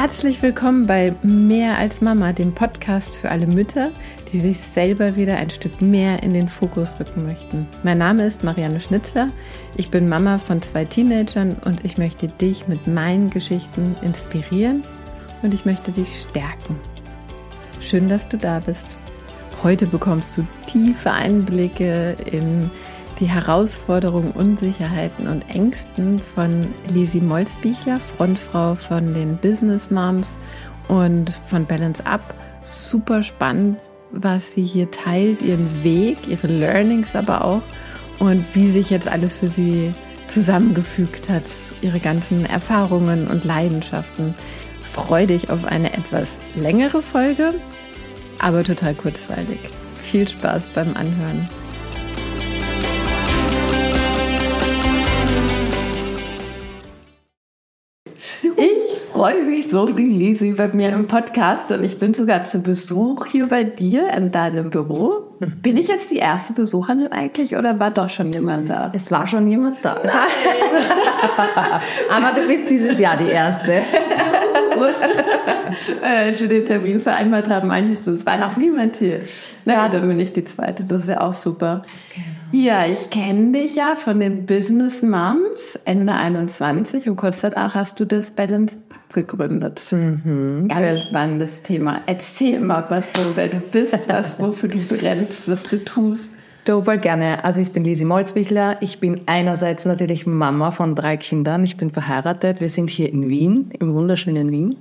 Herzlich willkommen bei Mehr als Mama, dem Podcast für alle Mütter, die sich selber wieder ein Stück mehr in den Fokus rücken möchten. Mein Name ist Marianne Schnitzler. Ich bin Mama von zwei Teenagern und ich möchte dich mit meinen Geschichten inspirieren und ich möchte dich stärken. Schön, dass du da bist. Heute bekommst du tiefe Einblicke in die Herausforderungen, Unsicherheiten und Ängsten von Lisi Molzbichler, Frontfrau von den Business Moms und von Balance Up. Super spannend, was sie hier teilt, ihren Weg, ihre Learnings aber auch und wie sich jetzt alles für sie zusammengefügt hat, ihre ganzen Erfahrungen und Leidenschaften. Freu dich auf eine etwas längere Folge, aber total kurzweilig. Viel Spaß beim Anhören. Freue mich so, die Lisi bei mir im Podcast und ich bin sogar zu Besuch hier bei dir in deinem Büro. Bin ich jetzt die erste Besucherin eigentlich oder war doch schon jemand da? Es war schon jemand da. Aber du bist dieses Jahr die erste. äh, schon den Termin vereinbart haben, eigentlich so, es war noch niemand hier. Naja, dann bin ich die zweite, das ist ja auch super. Genau. Ja, ich kenne dich ja von den Business Moms Ende 21 und kurz danach hast du das Balance gegründet. Mhm. Ganz spannendes Thema. Erzähl mal, was du, wer du bist, was, wofür du brennst, was du tust. Voll gerne. Also ich bin Lisi Molzwichler. Ich bin einerseits natürlich Mama von drei Kindern. Ich bin verheiratet. Wir sind hier in Wien, im wunderschönen Wien.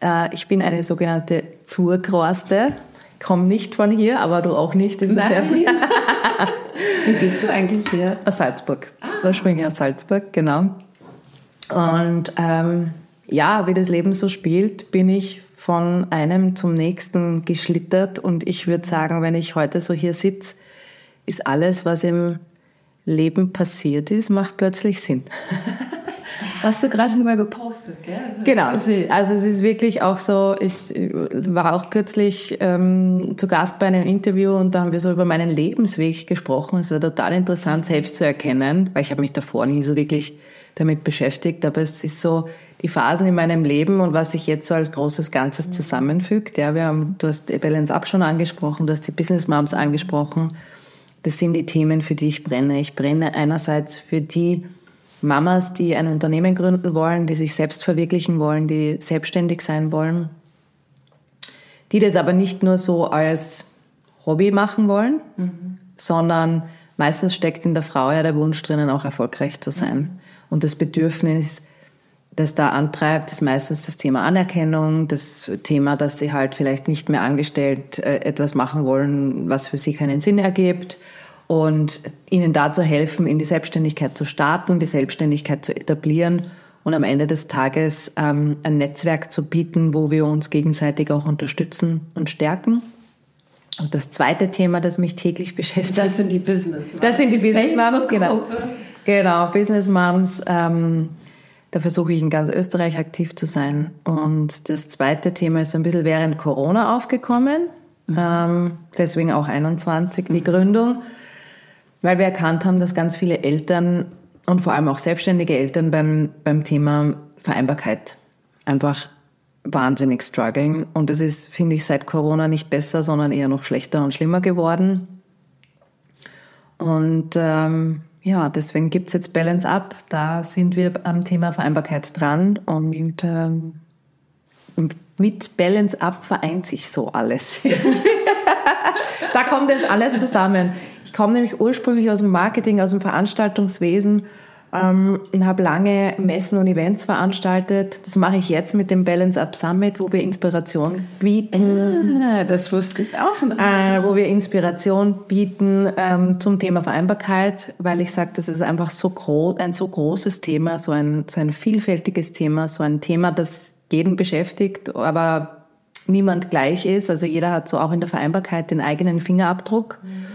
Äh, ich bin eine sogenannte Zurkroste. Komme nicht von hier, aber du auch nicht. Insofern. Nein. Wie bist du eigentlich hier? Aus Salzburg. Ah. Ursprünglich aus Salzburg, genau. Und ähm, ja, wie das Leben so spielt, bin ich von einem zum nächsten geschlittert und ich würde sagen, wenn ich heute so hier sitze, ist alles, was im Leben passiert ist, macht plötzlich Sinn. Hast du gerade schon mal gepostet, gell? Genau. Also es ist wirklich auch so, ich war auch kürzlich ähm, zu Gast bei einem Interview und da haben wir so über meinen Lebensweg gesprochen. Es war total interessant, selbst zu erkennen, weil ich habe mich davor nie so wirklich damit beschäftigt, aber es ist so die Phasen in meinem Leben und was sich jetzt so als großes Ganzes zusammenfügt. Ja, wir haben, du hast Balance Up schon angesprochen, du hast die Business Moms angesprochen. Das sind die Themen, für die ich brenne. Ich brenne einerseits für die Mamas, die ein Unternehmen gründen wollen, die sich selbst verwirklichen wollen, die selbstständig sein wollen, die das aber nicht nur so als Hobby machen wollen, mhm. sondern meistens steckt in der Frau ja der Wunsch drinnen, auch erfolgreich zu sein. Mhm. Und das Bedürfnis, das da antreibt, ist meistens das Thema Anerkennung, das Thema, dass sie halt vielleicht nicht mehr angestellt äh, etwas machen wollen, was für sie keinen Sinn ergibt und ihnen dazu helfen, in die Selbstständigkeit zu starten, die Selbstständigkeit zu etablieren und am Ende des Tages ähm, ein Netzwerk zu bieten, wo wir uns gegenseitig auch unterstützen und stärken. Und das zweite Thema, das mich täglich beschäftigt. Das sind die Business Moms. Das sind die Business Moms, genau. Genau, Business Moms. Ähm, da versuche ich in ganz Österreich aktiv zu sein. Und das zweite Thema ist ein bisschen während Corona aufgekommen. Mhm. Ähm, deswegen auch 21 die Gründung, weil wir erkannt haben, dass ganz viele Eltern und vor allem auch selbstständige Eltern beim, beim Thema Vereinbarkeit einfach wahnsinnig strugglen. Und es ist, finde ich, seit Corona nicht besser, sondern eher noch schlechter und schlimmer geworden. Und ähm, ja, deswegen gibt's jetzt Balance Up. Da sind wir am Thema Vereinbarkeit dran und, ähm, mit Balance Up vereint sich so alles. da kommt jetzt alles zusammen. Ich komme nämlich ursprünglich aus dem Marketing, aus dem Veranstaltungswesen ähm, und habe lange Messen und Events veranstaltet. Das mache ich jetzt mit dem Balance Up Summit, wo wir Inspiration bieten. Ah, das wusste ich auch. Äh, wo wir Inspiration bieten ähm, zum Thema Vereinbarkeit, weil ich sage, das ist einfach so groß, ein so großes Thema, so ein, so ein vielfältiges Thema, so ein Thema, das jeden beschäftigt, aber niemand gleich ist. Also jeder hat so auch in der Vereinbarkeit den eigenen Fingerabdruck. Mhm.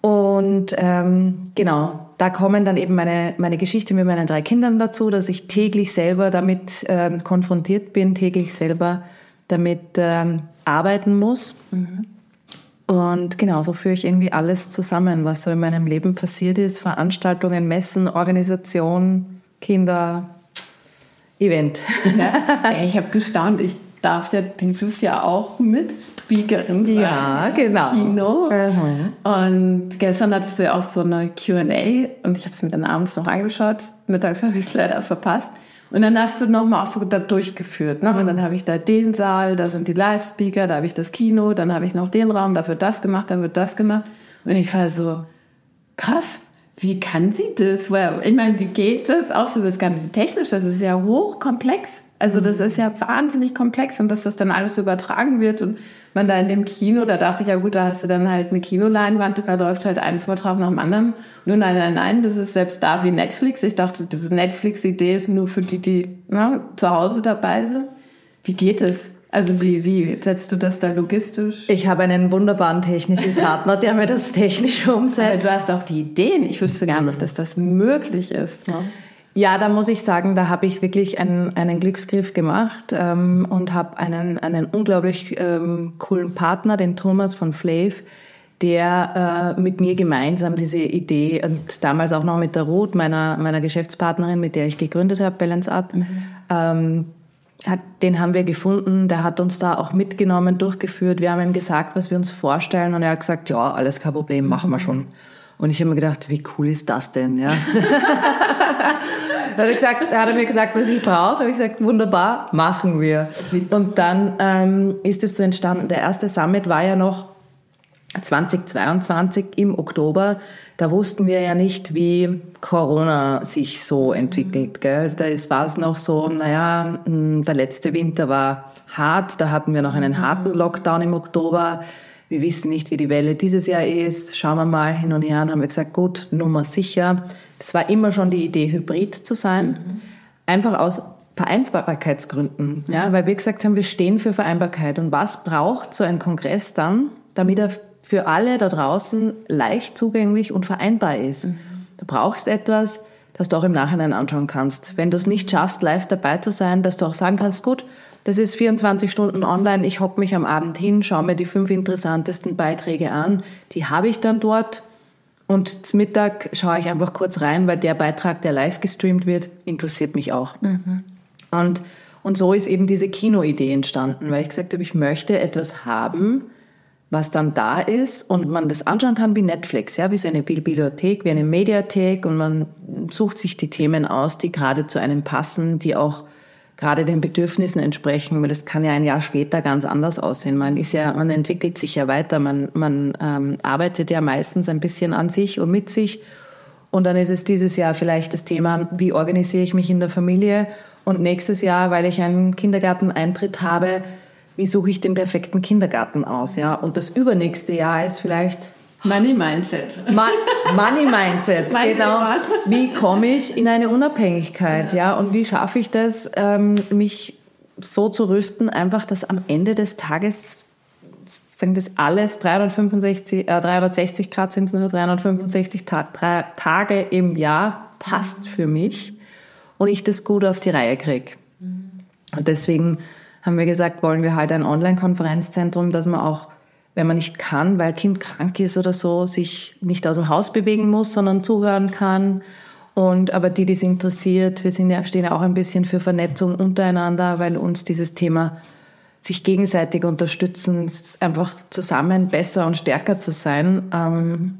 Und ähm, genau, da kommen dann eben meine, meine Geschichte mit meinen drei Kindern dazu, dass ich täglich selber damit ähm, konfrontiert bin, täglich selber damit ähm, arbeiten muss. Mhm. Und genau, so führe ich irgendwie alles zusammen, was so in meinem Leben passiert ist. Veranstaltungen, Messen, Organisation, Kinder. Event. Ja, ich habe gestaunt. Ich darf ja dieses Jahr auch mit Speakerin sein. Ja, genau. Kino. Mhm. Und gestern hattest du ja auch so eine Q&A und ich habe es mir dann abends noch angeschaut. Mittags habe ich es leider verpasst. Und dann hast du nochmal auch so da durchgeführt. Ne? Und dann habe ich da den Saal, da sind die Live-Speaker, da habe ich das Kino, dann habe ich noch den Raum, da wird das gemacht, da wird das gemacht. Und ich war so, krass, wie kann sie das? Well, ich meine, wie geht das? Auch so das ganze Technische, das ist ja hochkomplex. Also das ist ja wahnsinnig komplex und dass das dann alles übertragen wird und man da in dem Kino, da dachte ich ja gut, da hast du dann halt eine Kinoleinwand, da läuft halt ein Vortrag nach dem anderen. Nur nein, nein, nein, das ist selbst da wie Netflix. Ich dachte, diese Netflix-Idee ist nur für die, die na, zu Hause dabei sind. Wie geht es? Also wie, wie setzt du das da logistisch? Ich habe einen wunderbaren technischen Partner, der mir das technisch umsetzt. Aber du hast auch die Ideen. Ich wüsste gar nicht, dass das möglich ist. Ne? Ja, da muss ich sagen, da habe ich wirklich einen, einen Glücksgriff gemacht ähm, und habe einen, einen unglaublich ähm, coolen Partner, den Thomas von Flav, der äh, mit mir gemeinsam diese Idee und damals auch noch mit der Ruth, meiner, meiner Geschäftspartnerin, mit der ich gegründet habe, Balance Up, mhm. ähm, hat, den haben wir gefunden, der hat uns da auch mitgenommen, durchgeführt. Wir haben ihm gesagt, was wir uns vorstellen und er hat gesagt, ja, alles kein Problem, machen wir mhm. schon. Und ich habe mir gedacht, wie cool ist das denn? Ja. da hat er, gesagt, hat er mir gesagt, was ich brauche. Habe ich gesagt, wunderbar, machen wir. Und dann ähm, ist es so entstanden. Der erste Summit war ja noch 2022 im Oktober. Da wussten wir ja nicht, wie Corona sich so entwickelt. Gell? Da war es noch so, naja, hm, der letzte Winter war hart. Da hatten wir noch einen harten Lockdown im Oktober wir wissen nicht, wie die Welle dieses Jahr ist, schauen wir mal hin und her. Und haben wir gesagt, gut, Nummer sicher. Es war immer schon die Idee, hybrid zu sein. Mhm. Einfach aus Vereinbarkeitsgründen. Mhm. Ja, weil wir gesagt haben, wir stehen für Vereinbarkeit. Und was braucht so ein Kongress dann, damit er für alle da draußen leicht zugänglich und vereinbar ist? Mhm. Du brauchst etwas, das du auch im Nachhinein anschauen kannst. Wenn du es nicht schaffst, live dabei zu sein, dass du auch sagen kannst, gut, das ist 24 Stunden online. Ich hocke mich am Abend hin, schaue mir die fünf interessantesten Beiträge an. Die habe ich dann dort. Und zum Mittag schaue ich einfach kurz rein, weil der Beitrag, der live gestreamt wird, interessiert mich auch. Mhm. Und, und so ist eben diese Kinoidee entstanden, weil ich gesagt habe, ich möchte etwas haben, was dann da ist und man das anschauen kann wie Netflix, ja, wie so eine Bibliothek, wie eine Mediathek und man sucht sich die Themen aus, die gerade zu einem passen, die auch gerade den Bedürfnissen entsprechen, weil das kann ja ein Jahr später ganz anders aussehen. Man ist ja, man entwickelt sich ja weiter, man, man ähm, arbeitet ja meistens ein bisschen an sich und mit sich. Und dann ist es dieses Jahr vielleicht das Thema, wie organisiere ich mich in der Familie? Und nächstes Jahr, weil ich einen Kindergarteneintritt habe, wie suche ich den perfekten Kindergarten aus? Ja? Und das übernächste Jahr ist vielleicht Money Mindset. Money Mindset, genau. Wie komme ich in eine Unabhängigkeit, ja? Und wie schaffe ich das, ähm, mich so zu rüsten, einfach, dass am Ende des Tages sagen das alles 365, äh, 360 Grad sind es nur 365 Ta Tage im Jahr passt für mich und ich das gut auf die Reihe kriege. Und deswegen haben wir gesagt, wollen wir halt ein Online-Konferenzzentrum, dass man auch wenn man nicht kann, weil Kind krank ist oder so, sich nicht aus dem Haus bewegen muss, sondern zuhören kann. Und aber die, die es interessiert, wir sind ja, stehen ja auch ein bisschen für Vernetzung untereinander, weil uns dieses Thema sich gegenseitig unterstützen, einfach zusammen besser und stärker zu sein, ähm,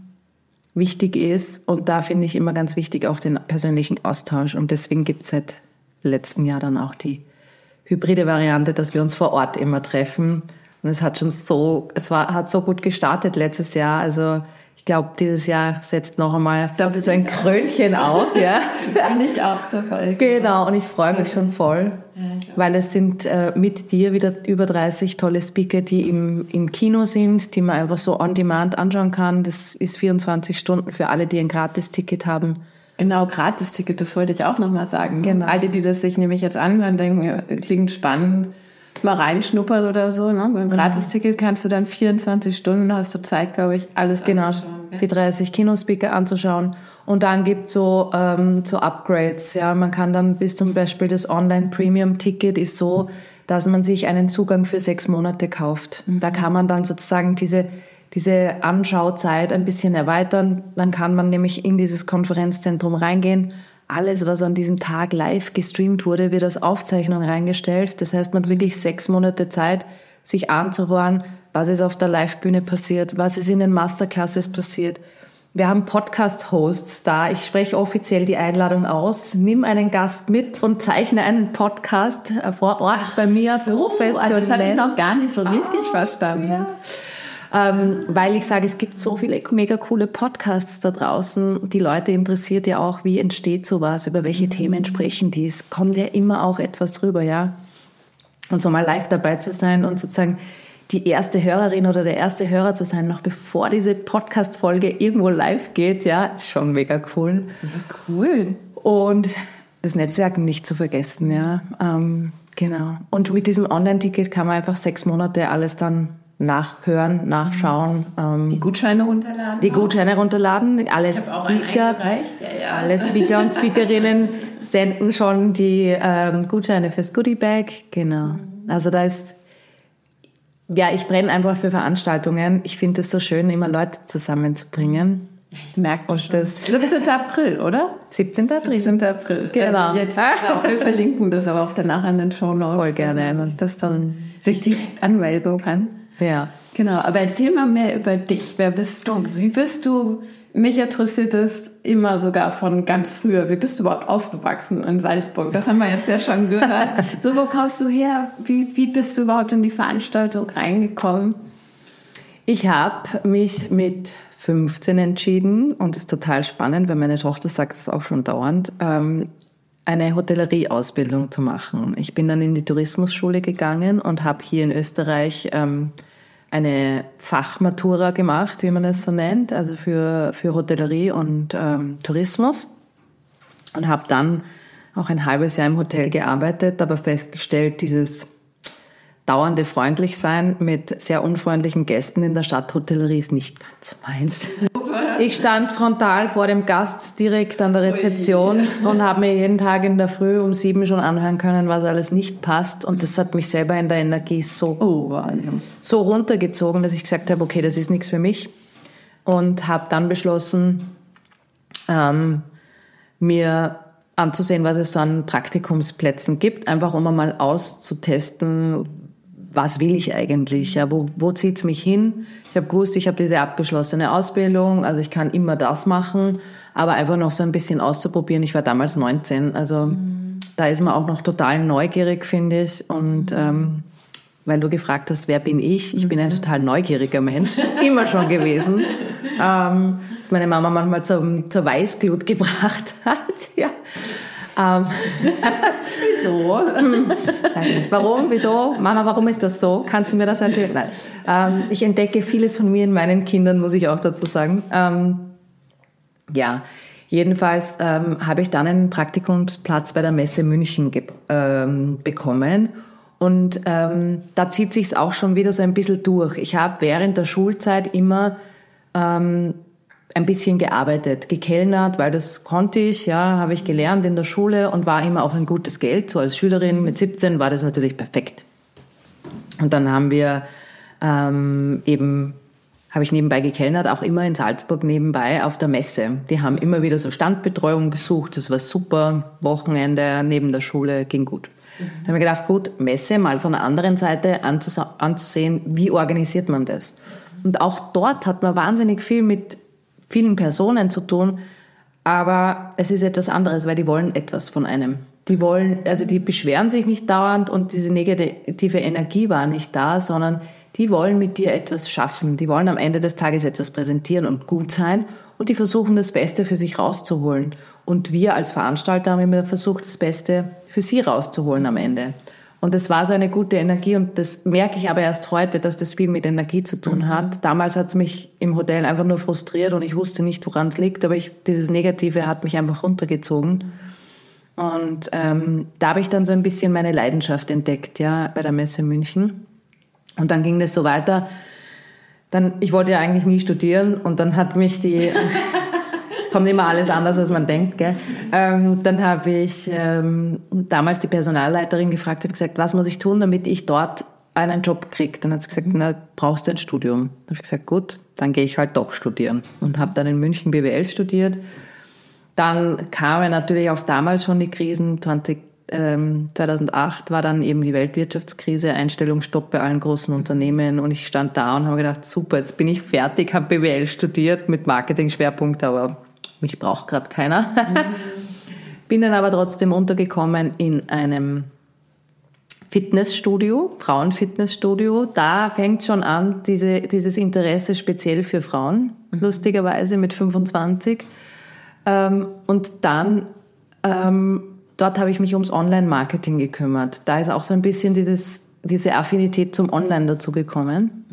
wichtig ist. Und da finde ich immer ganz wichtig auch den persönlichen Austausch. Und deswegen gibt es seit letztem Jahr dann auch die hybride Variante, dass wir uns vor Ort immer treffen und es hat schon so, es war, hat so gut gestartet letztes Jahr. Also ich glaube, dieses Jahr setzt noch einmal dafür so ein Krönchen auf. Ja. Bin ich auch dabei. Genau, und ich freue mich schon voll, ja, weil es sind äh, mit dir wieder über 30 tolle Speaker, die im, im Kino sind, die man einfach so on demand anschauen kann. Das ist 24 Stunden für alle, die ein Gratisticket haben. Genau, Gratisticket, das wollte ich auch nochmal sagen. Genau. Alle, die das sich nämlich jetzt anhören, denken, klingt spannend mal reinschnuppern oder so. Ne? Beim Gratisticket kannst du dann 24 Stunden, hast du Zeit, glaube ich, alles genau, die 30 Kinospeaker anzuschauen. Und dann gibt so ähm, so Upgrades. Ja, man kann dann bis zum Beispiel das Online Premium Ticket ist so, dass man sich einen Zugang für sechs Monate kauft. Mhm. Da kann man dann sozusagen diese diese Anschauzeit ein bisschen erweitern. Dann kann man nämlich in dieses Konferenzzentrum reingehen, alles, was an diesem Tag live gestreamt wurde, wird als Aufzeichnung reingestellt. Das heißt, man hat wirklich sechs Monate Zeit, sich anzuhören, was ist auf der Live-Bühne passiert, was ist in den Masterclasses passiert. Wir haben Podcast-Hosts da. Ich spreche offiziell die Einladung aus. Nimm einen Gast mit und zeichne einen Podcast vor Ort Ach, bei mir so, professionell. Das habe ich noch gar nicht so richtig oh, verstanden. Ja. Ähm, weil ich sage, es gibt so viele mega coole Podcasts da draußen. Die Leute interessiert ja auch, wie entsteht sowas, über welche mhm. Themen sprechen die. Es kommt ja immer auch etwas drüber, ja. Und so mal live dabei zu sein und sozusagen die erste Hörerin oder der erste Hörer zu sein, noch bevor diese Podcast-Folge irgendwo live geht, ja, ist schon mega cool. Ja, cool. Und das Netzwerken nicht zu vergessen, ja. Ähm, genau. Und mit diesem Online-Ticket kann man einfach sechs Monate alles dann nachhören, nachschauen. Ähm, die Gutscheine runterladen? Die Gutscheine runterladen. Alle Speaker, ja, ja. alle Speaker und Speakerinnen senden schon die ähm, Gutscheine fürs Goodie Bag. Genau. Mhm. Also da ist ja, ich brenne einfach für Veranstaltungen. Ich finde es so schön, immer Leute zusammenzubringen. Ich merke das 17. April, oder? 17. April. 17. April. Genau. Also jetzt, wir verlinken das aber auch danach in den Show Notes. Voll gerne. Dass das dann sich direkt anmelden kann. Ja. Genau. Aber erzähl mal mehr über dich. Wer bist du? Wie bist du mich interessiert es immer sogar von ganz früher. Wie bist du überhaupt aufgewachsen in Salzburg? Das haben wir jetzt ja schon gehört. so, wo kommst du her? Wie, wie bist du überhaupt in die Veranstaltung reingekommen? Ich habe mich mit 15 entschieden und ist total spannend, weil meine Tochter sagt das auch schon dauernd, ähm, eine Hotellerieausbildung zu machen. Ich bin dann in die Tourismusschule gegangen und habe hier in Österreich ähm, eine Fachmatura gemacht, wie man es so nennt, also für, für Hotellerie und ähm, Tourismus. Und habe dann auch ein halbes Jahr im Hotel gearbeitet, aber festgestellt, dieses dauernde Freundlichsein mit sehr unfreundlichen Gästen in der Stadthotellerie ist nicht ganz meins. Ich stand frontal vor dem Gast direkt an der Rezeption und habe mir jeden Tag in der Früh um sieben schon anhören können, was alles nicht passt. Und das hat mich selber in der Energie so, oh, so runtergezogen, dass ich gesagt habe, okay, das ist nichts für mich. Und habe dann beschlossen, ähm, mir anzusehen, was es so an Praktikumsplätzen gibt, einfach um einmal auszutesten, was will ich eigentlich? Ja, wo, wo zieht's mich hin? Ich habe gewusst, ich habe diese abgeschlossene Ausbildung, also ich kann immer das machen, aber einfach noch so ein bisschen auszuprobieren. Ich war damals 19, also mhm. da ist man auch noch total neugierig, finde ich. Und ähm, weil du gefragt hast, wer bin ich? Ich bin ein mhm. total neugieriger Mensch, immer schon gewesen. Ähm, dass meine Mama manchmal zum, zur Weißglut gebracht hat. ja. Ähm, Wieso? warum? Wieso? Mama, warum ist das so? Kannst du mir das erzählen? Nein. Ähm, ich entdecke vieles von mir in meinen Kindern, muss ich auch dazu sagen. Ähm, ja, jedenfalls ähm, habe ich dann einen Praktikumsplatz bei der Messe München ähm, bekommen. Und ähm, da zieht sich auch schon wieder so ein bisschen durch. Ich habe während der Schulzeit immer ähm, ein bisschen gearbeitet, gekellnert, weil das konnte ich, ja, habe ich gelernt in der Schule und war immer auch ein gutes Geld. So als Schülerin mit 17 war das natürlich perfekt. Und dann haben wir ähm, eben, habe ich nebenbei gekellnert, auch immer in Salzburg nebenbei auf der Messe. Die haben immer wieder so Standbetreuung gesucht, das war super. Wochenende neben der Schule ging gut. Mhm. Da habe ich gedacht, gut, Messe mal von der anderen Seite anzusehen, wie organisiert man das? Und auch dort hat man wahnsinnig viel mit vielen Personen zu tun, aber es ist etwas anderes, weil die wollen etwas von einem. Die wollen, also die beschweren sich nicht dauernd und diese negative Energie war nicht da, sondern die wollen mit dir etwas schaffen. Die wollen am Ende des Tages etwas präsentieren und gut sein und die versuchen das Beste für sich rauszuholen. Und wir als Veranstalter haben immer versucht, das Beste für sie rauszuholen am Ende. Und es war so eine gute Energie und das merke ich aber erst heute, dass das viel mit Energie zu tun hat. Mhm. Damals hat es mich im Hotel einfach nur frustriert und ich wusste nicht, woran es liegt, aber ich, dieses Negative hat mich einfach runtergezogen. Und ähm, da habe ich dann so ein bisschen meine Leidenschaft entdeckt, ja, bei der Messe München. Und dann ging das so weiter. Dann, ich wollte ja eigentlich nie studieren und dann hat mich die kommt immer alles anders, als man denkt. Gell? Ähm, dann habe ich ähm, damals die Personalleiterin gefragt, habe gesagt, was muss ich tun, damit ich dort einen Job kriege? Dann hat sie gesagt, na, brauchst du ein Studium. Dann habe ich gesagt, gut, dann gehe ich halt doch studieren und habe dann in München BWL studiert. dann kamen natürlich auch damals schon die Krisen. 20, ähm, 2008 war dann eben die Weltwirtschaftskrise, Einstellungsstopp bei allen großen Unternehmen und ich stand da und habe gedacht, super, jetzt bin ich fertig, habe BWL studiert mit Marketing-Schwerpunkt, aber mich braucht gerade keiner. Bin dann aber trotzdem untergekommen in einem Fitnessstudio, Frauenfitnessstudio. Da fängt schon an, diese, dieses Interesse speziell für Frauen, mhm. lustigerweise mit 25. Ähm, und dann, ähm, dort habe ich mich ums Online-Marketing gekümmert. Da ist auch so ein bisschen dieses, diese Affinität zum Online dazu gekommen.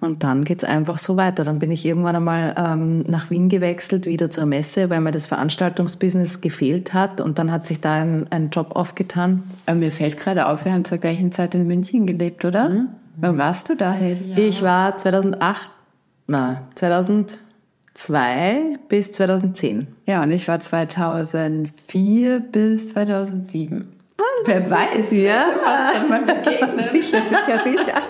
Und dann geht's einfach so weiter. Dann bin ich irgendwann einmal ähm, nach Wien gewechselt, wieder zur Messe, weil mir das Veranstaltungsbusiness gefehlt hat. Und dann hat sich da ein, ein Job aufgetan. Aber mir fällt gerade auf, wir haben zur gleichen Zeit in München gelebt, oder? Mhm. Wann warst du da? Ja. Ich war 2008, na, 2002 bis 2010. Ja, und ich war 2004 bis 2007. Wer weiß, ja. Sicher, sicher, sicher.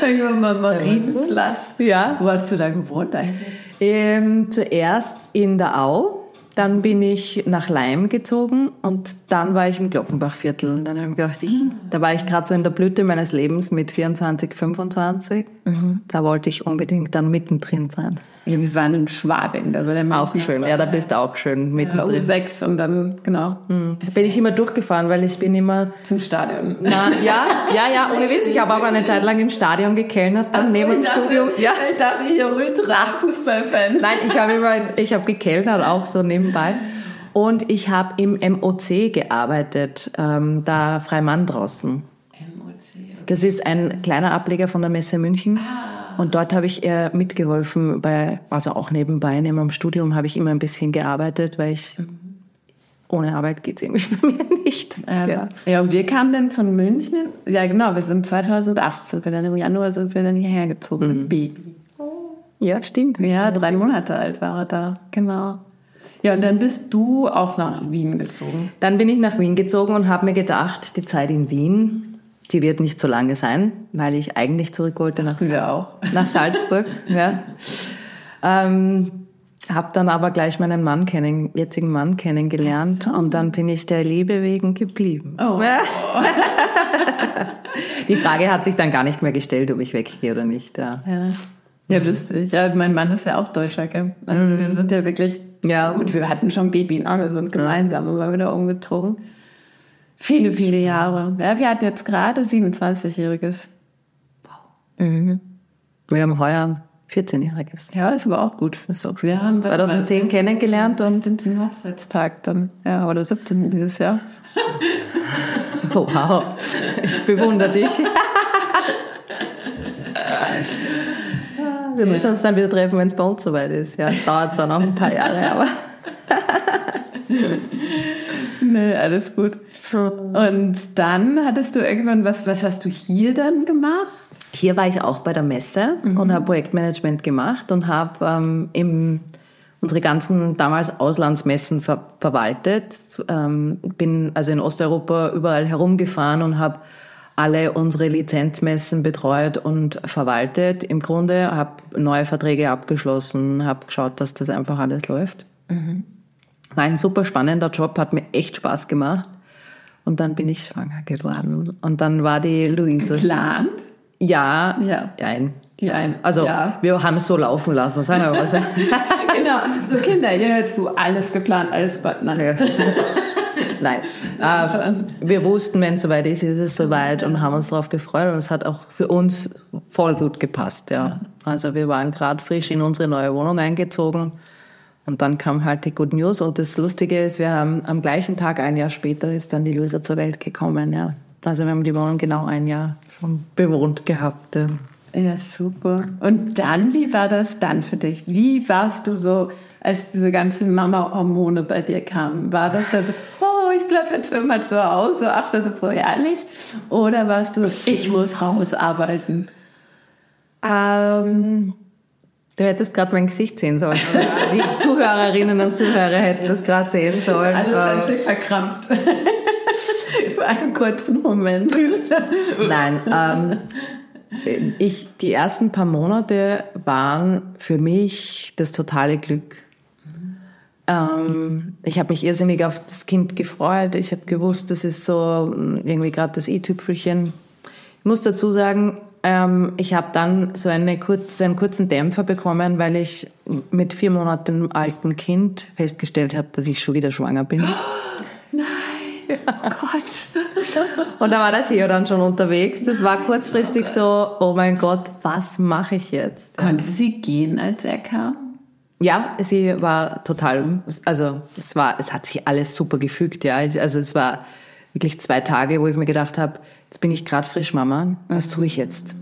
Irgendwann mal Marienplatz. Ja. Wo hast du da gewohnt eigentlich? Ähm, zuerst in der Au. Dann bin ich nach Leim gezogen und dann war ich im Glockenbachviertel. Und dann habe ich gedacht, ich, da war ich gerade so in der Blüte meines Lebens mit 24, 25. Mhm. Da wollte ich unbedingt dann mittendrin sein. Ja, wir waren in Schwabing, da war der Auch schön, ja, da bist du auch schön mittendrin. Ja, U6 und dann, genau. Mhm. Da bin ich immer durchgefahren, weil ich bin immer... Zum Stadion. Na, ja, ja, ja, ohne Witz. Ich habe auch eine Zeit lang im Stadion gekellnert, dann Ach, neben dem Studium. Ja. Ich dachte, ich Ultra-Fußballfan. Nein, ich habe immer, ich habe gekellnert, auch so nebenbei. Und ich habe im MOC gearbeitet, ähm, da Freimann draußen. MOC. Okay. Das ist ein kleiner Ableger von der Messe München. Ah. Und dort habe ich eher mitgeholfen, bei, also auch nebenbei, neben dem Studium habe ich immer ein bisschen gearbeitet, weil ich ohne Arbeit geht es irgendwie bei mir nicht. Ähm, ja. ja, und wir kamen dann von München, ja genau, wir sind 2008, sind wir dann im Januar sind wir dann hierher gezogen, mhm. Baby. Ja, stimmt. Ja, drei Monate alt war er da, genau. Ja, und dann bist du auch nach Wien gezogen. Dann bin ich nach Wien gezogen und habe mir gedacht, die Zeit in Wien die wird nicht so lange sein, weil ich eigentlich zurück wollte nach, auch. nach Salzburg. ja. Ähm, habe dann aber gleich meinen Mann kennen, jetzigen Mann kennengelernt so. und dann bin ich der Liebe wegen geblieben. Oh. Die Frage hat sich dann gar nicht mehr gestellt, ob ich weggehe oder nicht. Ja, ja. ja lustig. Ja, mein Mann ist ja auch Deutscher. Gell? Also mhm. Wir sind ja wirklich, ja gut, wir hatten schon Baby, ne? wir sind gemeinsam immer wieder umgezogen. Viele, viele Jahre. Ja, wir hatten jetzt gerade 27-Jähriges. Wow. Mhm. Wir haben heuer 14-Jähriges. Ja, ist aber auch gut. Ist auch wir haben 2010 kennengelernt und sind den Hochzeitstag dann, ja, oder 17 dieses Jahr. oh, wow, ich bewundere dich. wir müssen uns dann wieder treffen, wenn es bei uns soweit ist. Ja, es dauert zwar noch ein paar Jahre, aber. nee, alles gut. Und dann hattest du irgendwann, was, was hast du hier dann gemacht? Hier war ich auch bei der Messe mhm. und habe Projektmanagement gemacht und habe ähm, im unsere ganzen damals Auslandsmessen ver verwaltet. Ähm, bin also in Osteuropa überall herumgefahren und habe alle unsere Lizenzmessen betreut und verwaltet. Im Grunde habe neue Verträge abgeschlossen, habe geschaut, dass das einfach alles läuft. Mhm. War ein super spannender Job, hat mir echt Spaß gemacht. Und dann bin ich schwanger geworden. Und dann war die Luise. Geplant? Ja, ja. Ein. Ja, ein. Also ja. wir haben es so laufen lassen, sagen wir mal. genau, so Kinder, ihr hört zu, alles geplant, alles nein. nein. Äh, wir wussten, wenn es soweit ist, ist es soweit und haben uns darauf gefreut und es hat auch für uns voll gut gepasst. Ja. Also wir waren gerade frisch in unsere neue Wohnung eingezogen und dann kam halt die Good News. Und das Lustige ist, wir haben am gleichen Tag, ein Jahr später, ist dann die Luisa zur Welt gekommen. Ja. Also wir haben die Wohnung genau ein Jahr schon bewohnt gehabt. Ja. ja, super. Und dann, wie war das dann für dich? Wie warst du so, als diese ganzen Mama-Hormone bei dir kamen? War das dann so, oh, ich bleibe jetzt für immer zu Hause, ach, das ist so herrlich? Oder warst du, ich muss rausarbeiten? Ähm, Du hättest gerade mein Gesicht sehen sollen. Die Zuhörerinnen und Zuhörer hätten das gerade sehen sollen. Alles hat sich verkrampft. Für einen kurzen Moment. Nein, ähm, ich, die ersten paar Monate waren für mich das totale Glück. Ähm, ich habe mich irrsinnig auf das Kind gefreut. Ich habe gewusst, das ist so mm, irgendwie gerade das i-Tüpfelchen. Ich muss dazu sagen, ähm, ich habe dann so eine kurz, einen kurzen Dämpfer bekommen, weil ich mit vier Monaten alten Kind festgestellt habe, dass ich schon wieder schwanger bin. Nein, oh Gott. Und da war der Theo dann schon unterwegs. Das war kurzfristig so, oh mein Gott, was mache ich jetzt? Konnte sie gehen, als er kam? Ja, sie war total, also es war, es hat sich alles super gefügt, ja. Also es war wirklich zwei Tage, wo ich mir gedacht habe, jetzt bin ich gerade frisch Mama, was tue ich jetzt?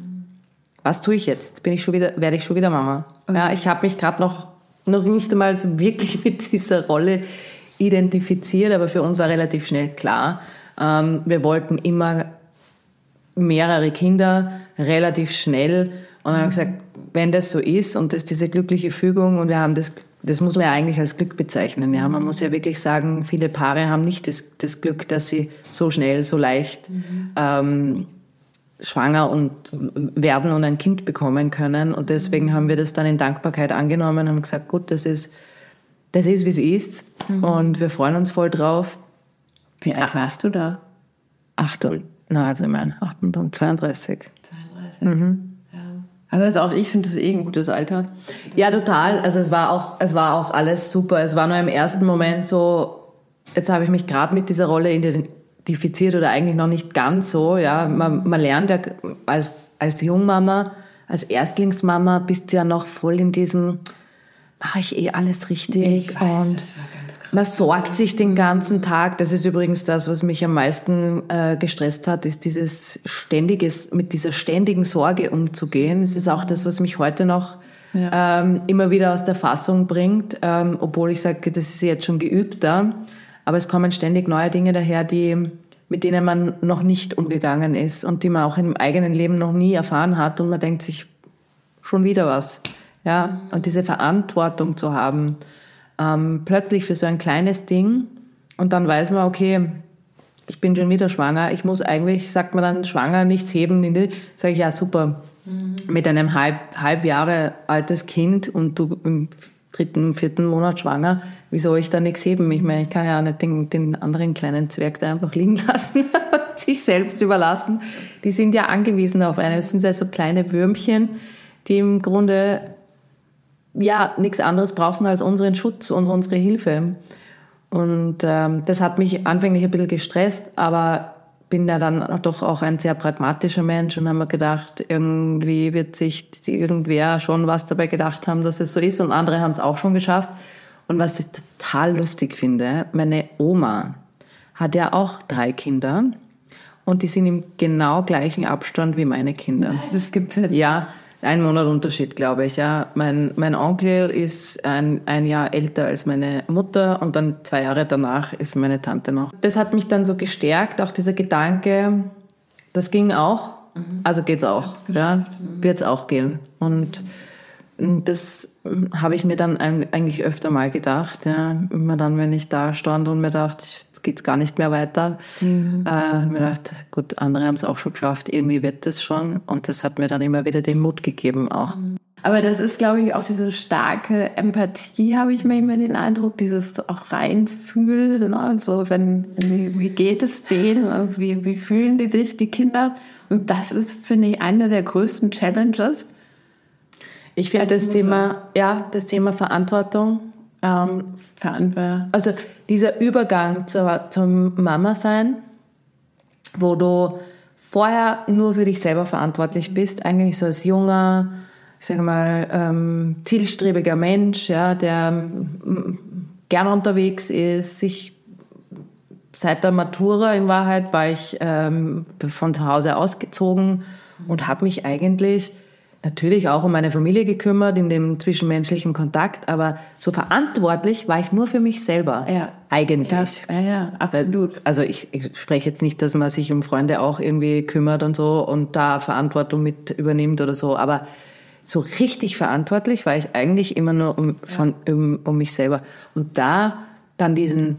Was tue ich jetzt? Jetzt bin ich schon wieder, werde ich schon wieder Mama. Ja, ich habe mich gerade noch noch nicht einmal so wirklich mit dieser Rolle identifiziert, aber für uns war relativ schnell klar, ähm, wir wollten immer mehrere Kinder relativ schnell und dann haben wir gesagt, wenn das so ist und das diese glückliche Fügung und wir haben das, das muss man ja eigentlich als Glück bezeichnen. Ja, man muss ja wirklich sagen, viele Paare haben nicht das, das Glück, dass sie so schnell, so leicht mhm. ähm, schwanger und werden und ein Kind bekommen können. Und deswegen haben wir das dann in Dankbarkeit angenommen und haben gesagt, gut, das ist, das ist, wie es ist. Mhm. Und wir freuen uns voll drauf. Wie alt warst du da? Acht und, na, also ich meine, 32. 32. Mhm. Aber also auch ich finde das eh ein gutes Alter. Ja, total. Also es war auch, es war auch alles super. Es war nur im ersten Moment so, jetzt habe ich mich gerade mit dieser Rolle identifiziert oder eigentlich noch nicht ganz so. Ja, man, man lernt ja als, als Jungmama, als Erstlingsmama bist du ja noch voll in diesem, mache ich eh alles richtig ich weiß, und man sorgt sich den ganzen Tag. Das ist übrigens das, was mich am meisten äh, gestresst hat, ist dieses ständiges, mit dieser ständigen Sorge umzugehen. Es ist auch das, was mich heute noch ja. ähm, immer wieder aus der Fassung bringt, ähm, obwohl ich sage, das ist jetzt schon geübter. Aber es kommen ständig neue Dinge daher, die, mit denen man noch nicht umgegangen ist und die man auch im eigenen Leben noch nie erfahren hat und man denkt sich, schon wieder was. Ja, und diese Verantwortung zu haben, ähm, plötzlich für so ein kleines Ding und dann weiß man, okay, ich bin schon wieder schwanger, ich muss eigentlich, sagt man dann, schwanger, nichts heben. Sage ich, ja, super. Mhm. Mit einem halb, halb Jahre altes Kind und du im dritten, vierten Monat schwanger, wie soll ich da nichts heben? Ich meine, ich kann ja auch nicht den, den anderen kleinen Zwerg da einfach liegen lassen, sich selbst überlassen. Die sind ja angewiesen auf eine. Das sind ja so kleine Würmchen, die im Grunde ja nichts anderes brauchen als unseren Schutz und unsere Hilfe. Und ähm, das hat mich anfänglich ein bisschen gestresst, aber bin ja dann doch auch ein sehr pragmatischer Mensch und habe mir gedacht, irgendwie wird sich irgendwer schon was dabei gedacht haben, dass es so ist und andere haben es auch schon geschafft. Und was ich total lustig finde, meine Oma hat ja auch drei Kinder und die sind im genau gleichen Abstand wie meine Kinder. Das gibt es ja. Ein Monat Unterschied, glaube ich. Ja, mein mein Onkel ist ein ein Jahr älter als meine Mutter und dann zwei Jahre danach ist meine Tante noch. Das hat mich dann so gestärkt, auch dieser Gedanke. Das ging auch, mhm. also geht's auch. Ja, mhm. wird's auch gehen. Und das habe ich mir dann eigentlich öfter mal gedacht. Ja, immer dann, wenn ich da stand und mir dachte, jetzt geht's gar nicht mehr weiter. Mhm. Äh, mir gedacht, gut, andere haben es auch schon geschafft, irgendwie wird das schon. Und das hat mir dann immer wieder den Mut gegeben auch. Mhm. Aber das ist, glaube ich, auch diese starke Empathie, habe ich manchmal den Eindruck, dieses auch reinfühlen, ne? also wenn, wie, wie geht es denen, wie, wie fühlen die sich, die Kinder? Und das ist, finde ich, eine der größten Challenges. Ich finde das Thema, ja, das Thema Verantwortung ähm, also dieser Übergang zur, zum Mama-Sein, wo du vorher nur für dich selber verantwortlich bist, eigentlich so als junger, ich sage mal, ähm, zielstrebiger Mensch, ja, der ähm, gern unterwegs ist, sich seit der Matura in Wahrheit war ich ähm, von zu Hause ausgezogen und habe mich eigentlich natürlich auch um meine Familie gekümmert, in dem zwischenmenschlichen Kontakt, aber so verantwortlich war ich nur für mich selber. Ja. Eigentlich. Ja, ja, absolut. Also ich, ich spreche jetzt nicht, dass man sich um Freunde auch irgendwie kümmert und so und da Verantwortung mit übernimmt oder so, aber so richtig verantwortlich war ich eigentlich immer nur um, von, um, um mich selber. Und da dann diesen,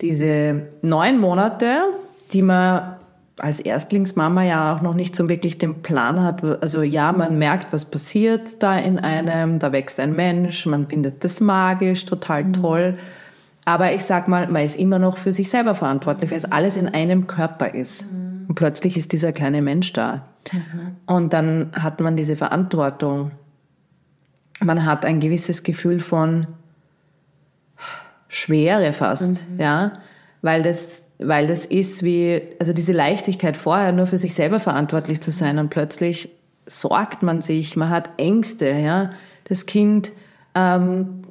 diese neun Monate, die man als Erstlingsmama ja auch noch nicht so wirklich den Plan hat. Also ja, man merkt, was passiert da in einem, da wächst ein Mensch, man findet das magisch, total mhm. toll. Aber ich sag mal, man ist immer noch für sich selber verantwortlich, weil es alles in einem Körper ist. Mhm. Und plötzlich ist dieser kleine Mensch da. Mhm. Und dann hat man diese Verantwortung. Man hat ein gewisses Gefühl von Schwere fast, ja, weil das weil das ist wie, also diese Leichtigkeit vorher nur für sich selber verantwortlich zu sein und plötzlich sorgt man sich, man hat Ängste, ja. Das Kind ähm,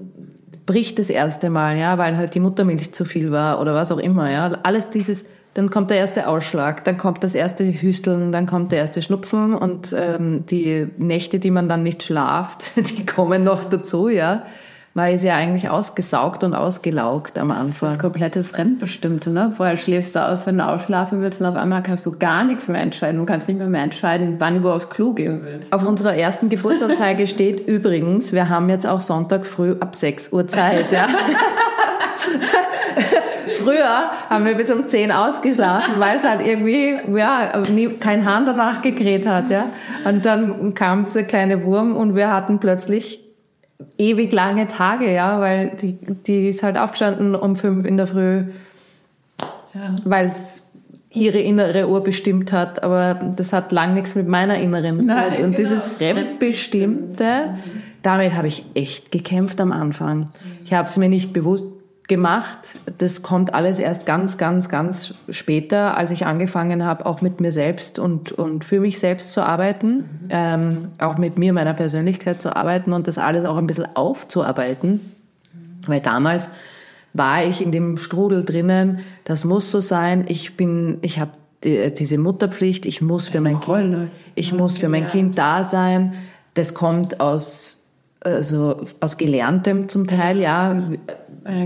bricht das erste Mal, ja, weil halt die Muttermilch zu viel war oder was auch immer, ja. Alles dieses, dann kommt der erste Ausschlag, dann kommt das erste Hüsteln, dann kommt der erste Schnupfen und ähm, die Nächte, die man dann nicht schlaft, die kommen noch dazu, ja man ist ja eigentlich ausgesaugt und ausgelaugt am Anfang. Das, ist komplette Fremdbestimmte, ne? Vorher schläfst du aus, wenn du ausschlafen willst und auf einmal kannst du gar nichts mehr entscheiden. Du kannst nicht mehr, mehr entscheiden, wann du aufs Klo gehen willst. Auf unserer ersten Geburtsanzeige steht übrigens, wir haben jetzt auch Sonntag früh ab 6 Uhr Zeit, ja. Früher haben wir bis um 10 ausgeschlafen, weil es halt irgendwie, ja, nie, kein Hahn danach gekräht hat, ja. Und dann kam dieser kleine Wurm und wir hatten plötzlich ewig lange Tage, ja, weil die, die ist halt aufgestanden um fünf in der Früh, ja. weil es ihre innere Uhr bestimmt hat, aber das hat lang nichts mit meiner inneren. Nein, und genau. dieses Fremdbestimmte, damit habe ich echt gekämpft am Anfang. Ich habe es mir nicht bewusst gemacht. Das kommt alles erst ganz, ganz, ganz später, als ich angefangen habe, auch mit mir selbst und, und für mich selbst zu arbeiten, mhm. ähm, auch mit mir, meiner Persönlichkeit zu arbeiten und das alles auch ein bisschen aufzuarbeiten. Mhm. Weil damals war ich in dem Strudel drinnen, das muss so sein, ich bin, ich habe die, diese Mutterpflicht, ich muss für mein Kind, ich muss für mein Kind da sein. Das kommt aus also aus Gelerntem zum Teil, ja.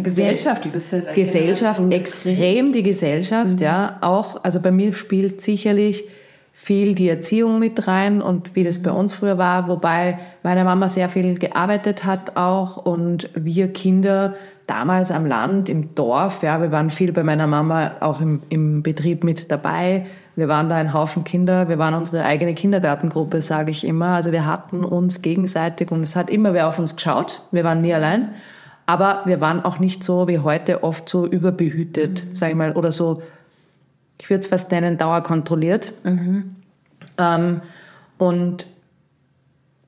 Gesellschaft, du bist jetzt Gesellschaft, extrem die Gesellschaft, mhm. ja. Auch, also bei mir spielt sicherlich viel die Erziehung mit rein und wie das bei uns früher war, wobei meine Mama sehr viel gearbeitet hat auch und wir Kinder damals am Land, im Dorf, ja, wir waren viel bei meiner Mama auch im, im Betrieb mit dabei. Wir waren da ein Haufen Kinder, wir waren unsere eigene Kindergartengruppe, sage ich immer. Also wir hatten uns gegenseitig und es hat immer wer auf uns geschaut. Wir waren nie allein. Aber wir waren auch nicht so wie heute oft so überbehütet, mhm. sage ich mal, oder so, ich würde es fast nennen, dauerkontrolliert. Mhm. Ähm, und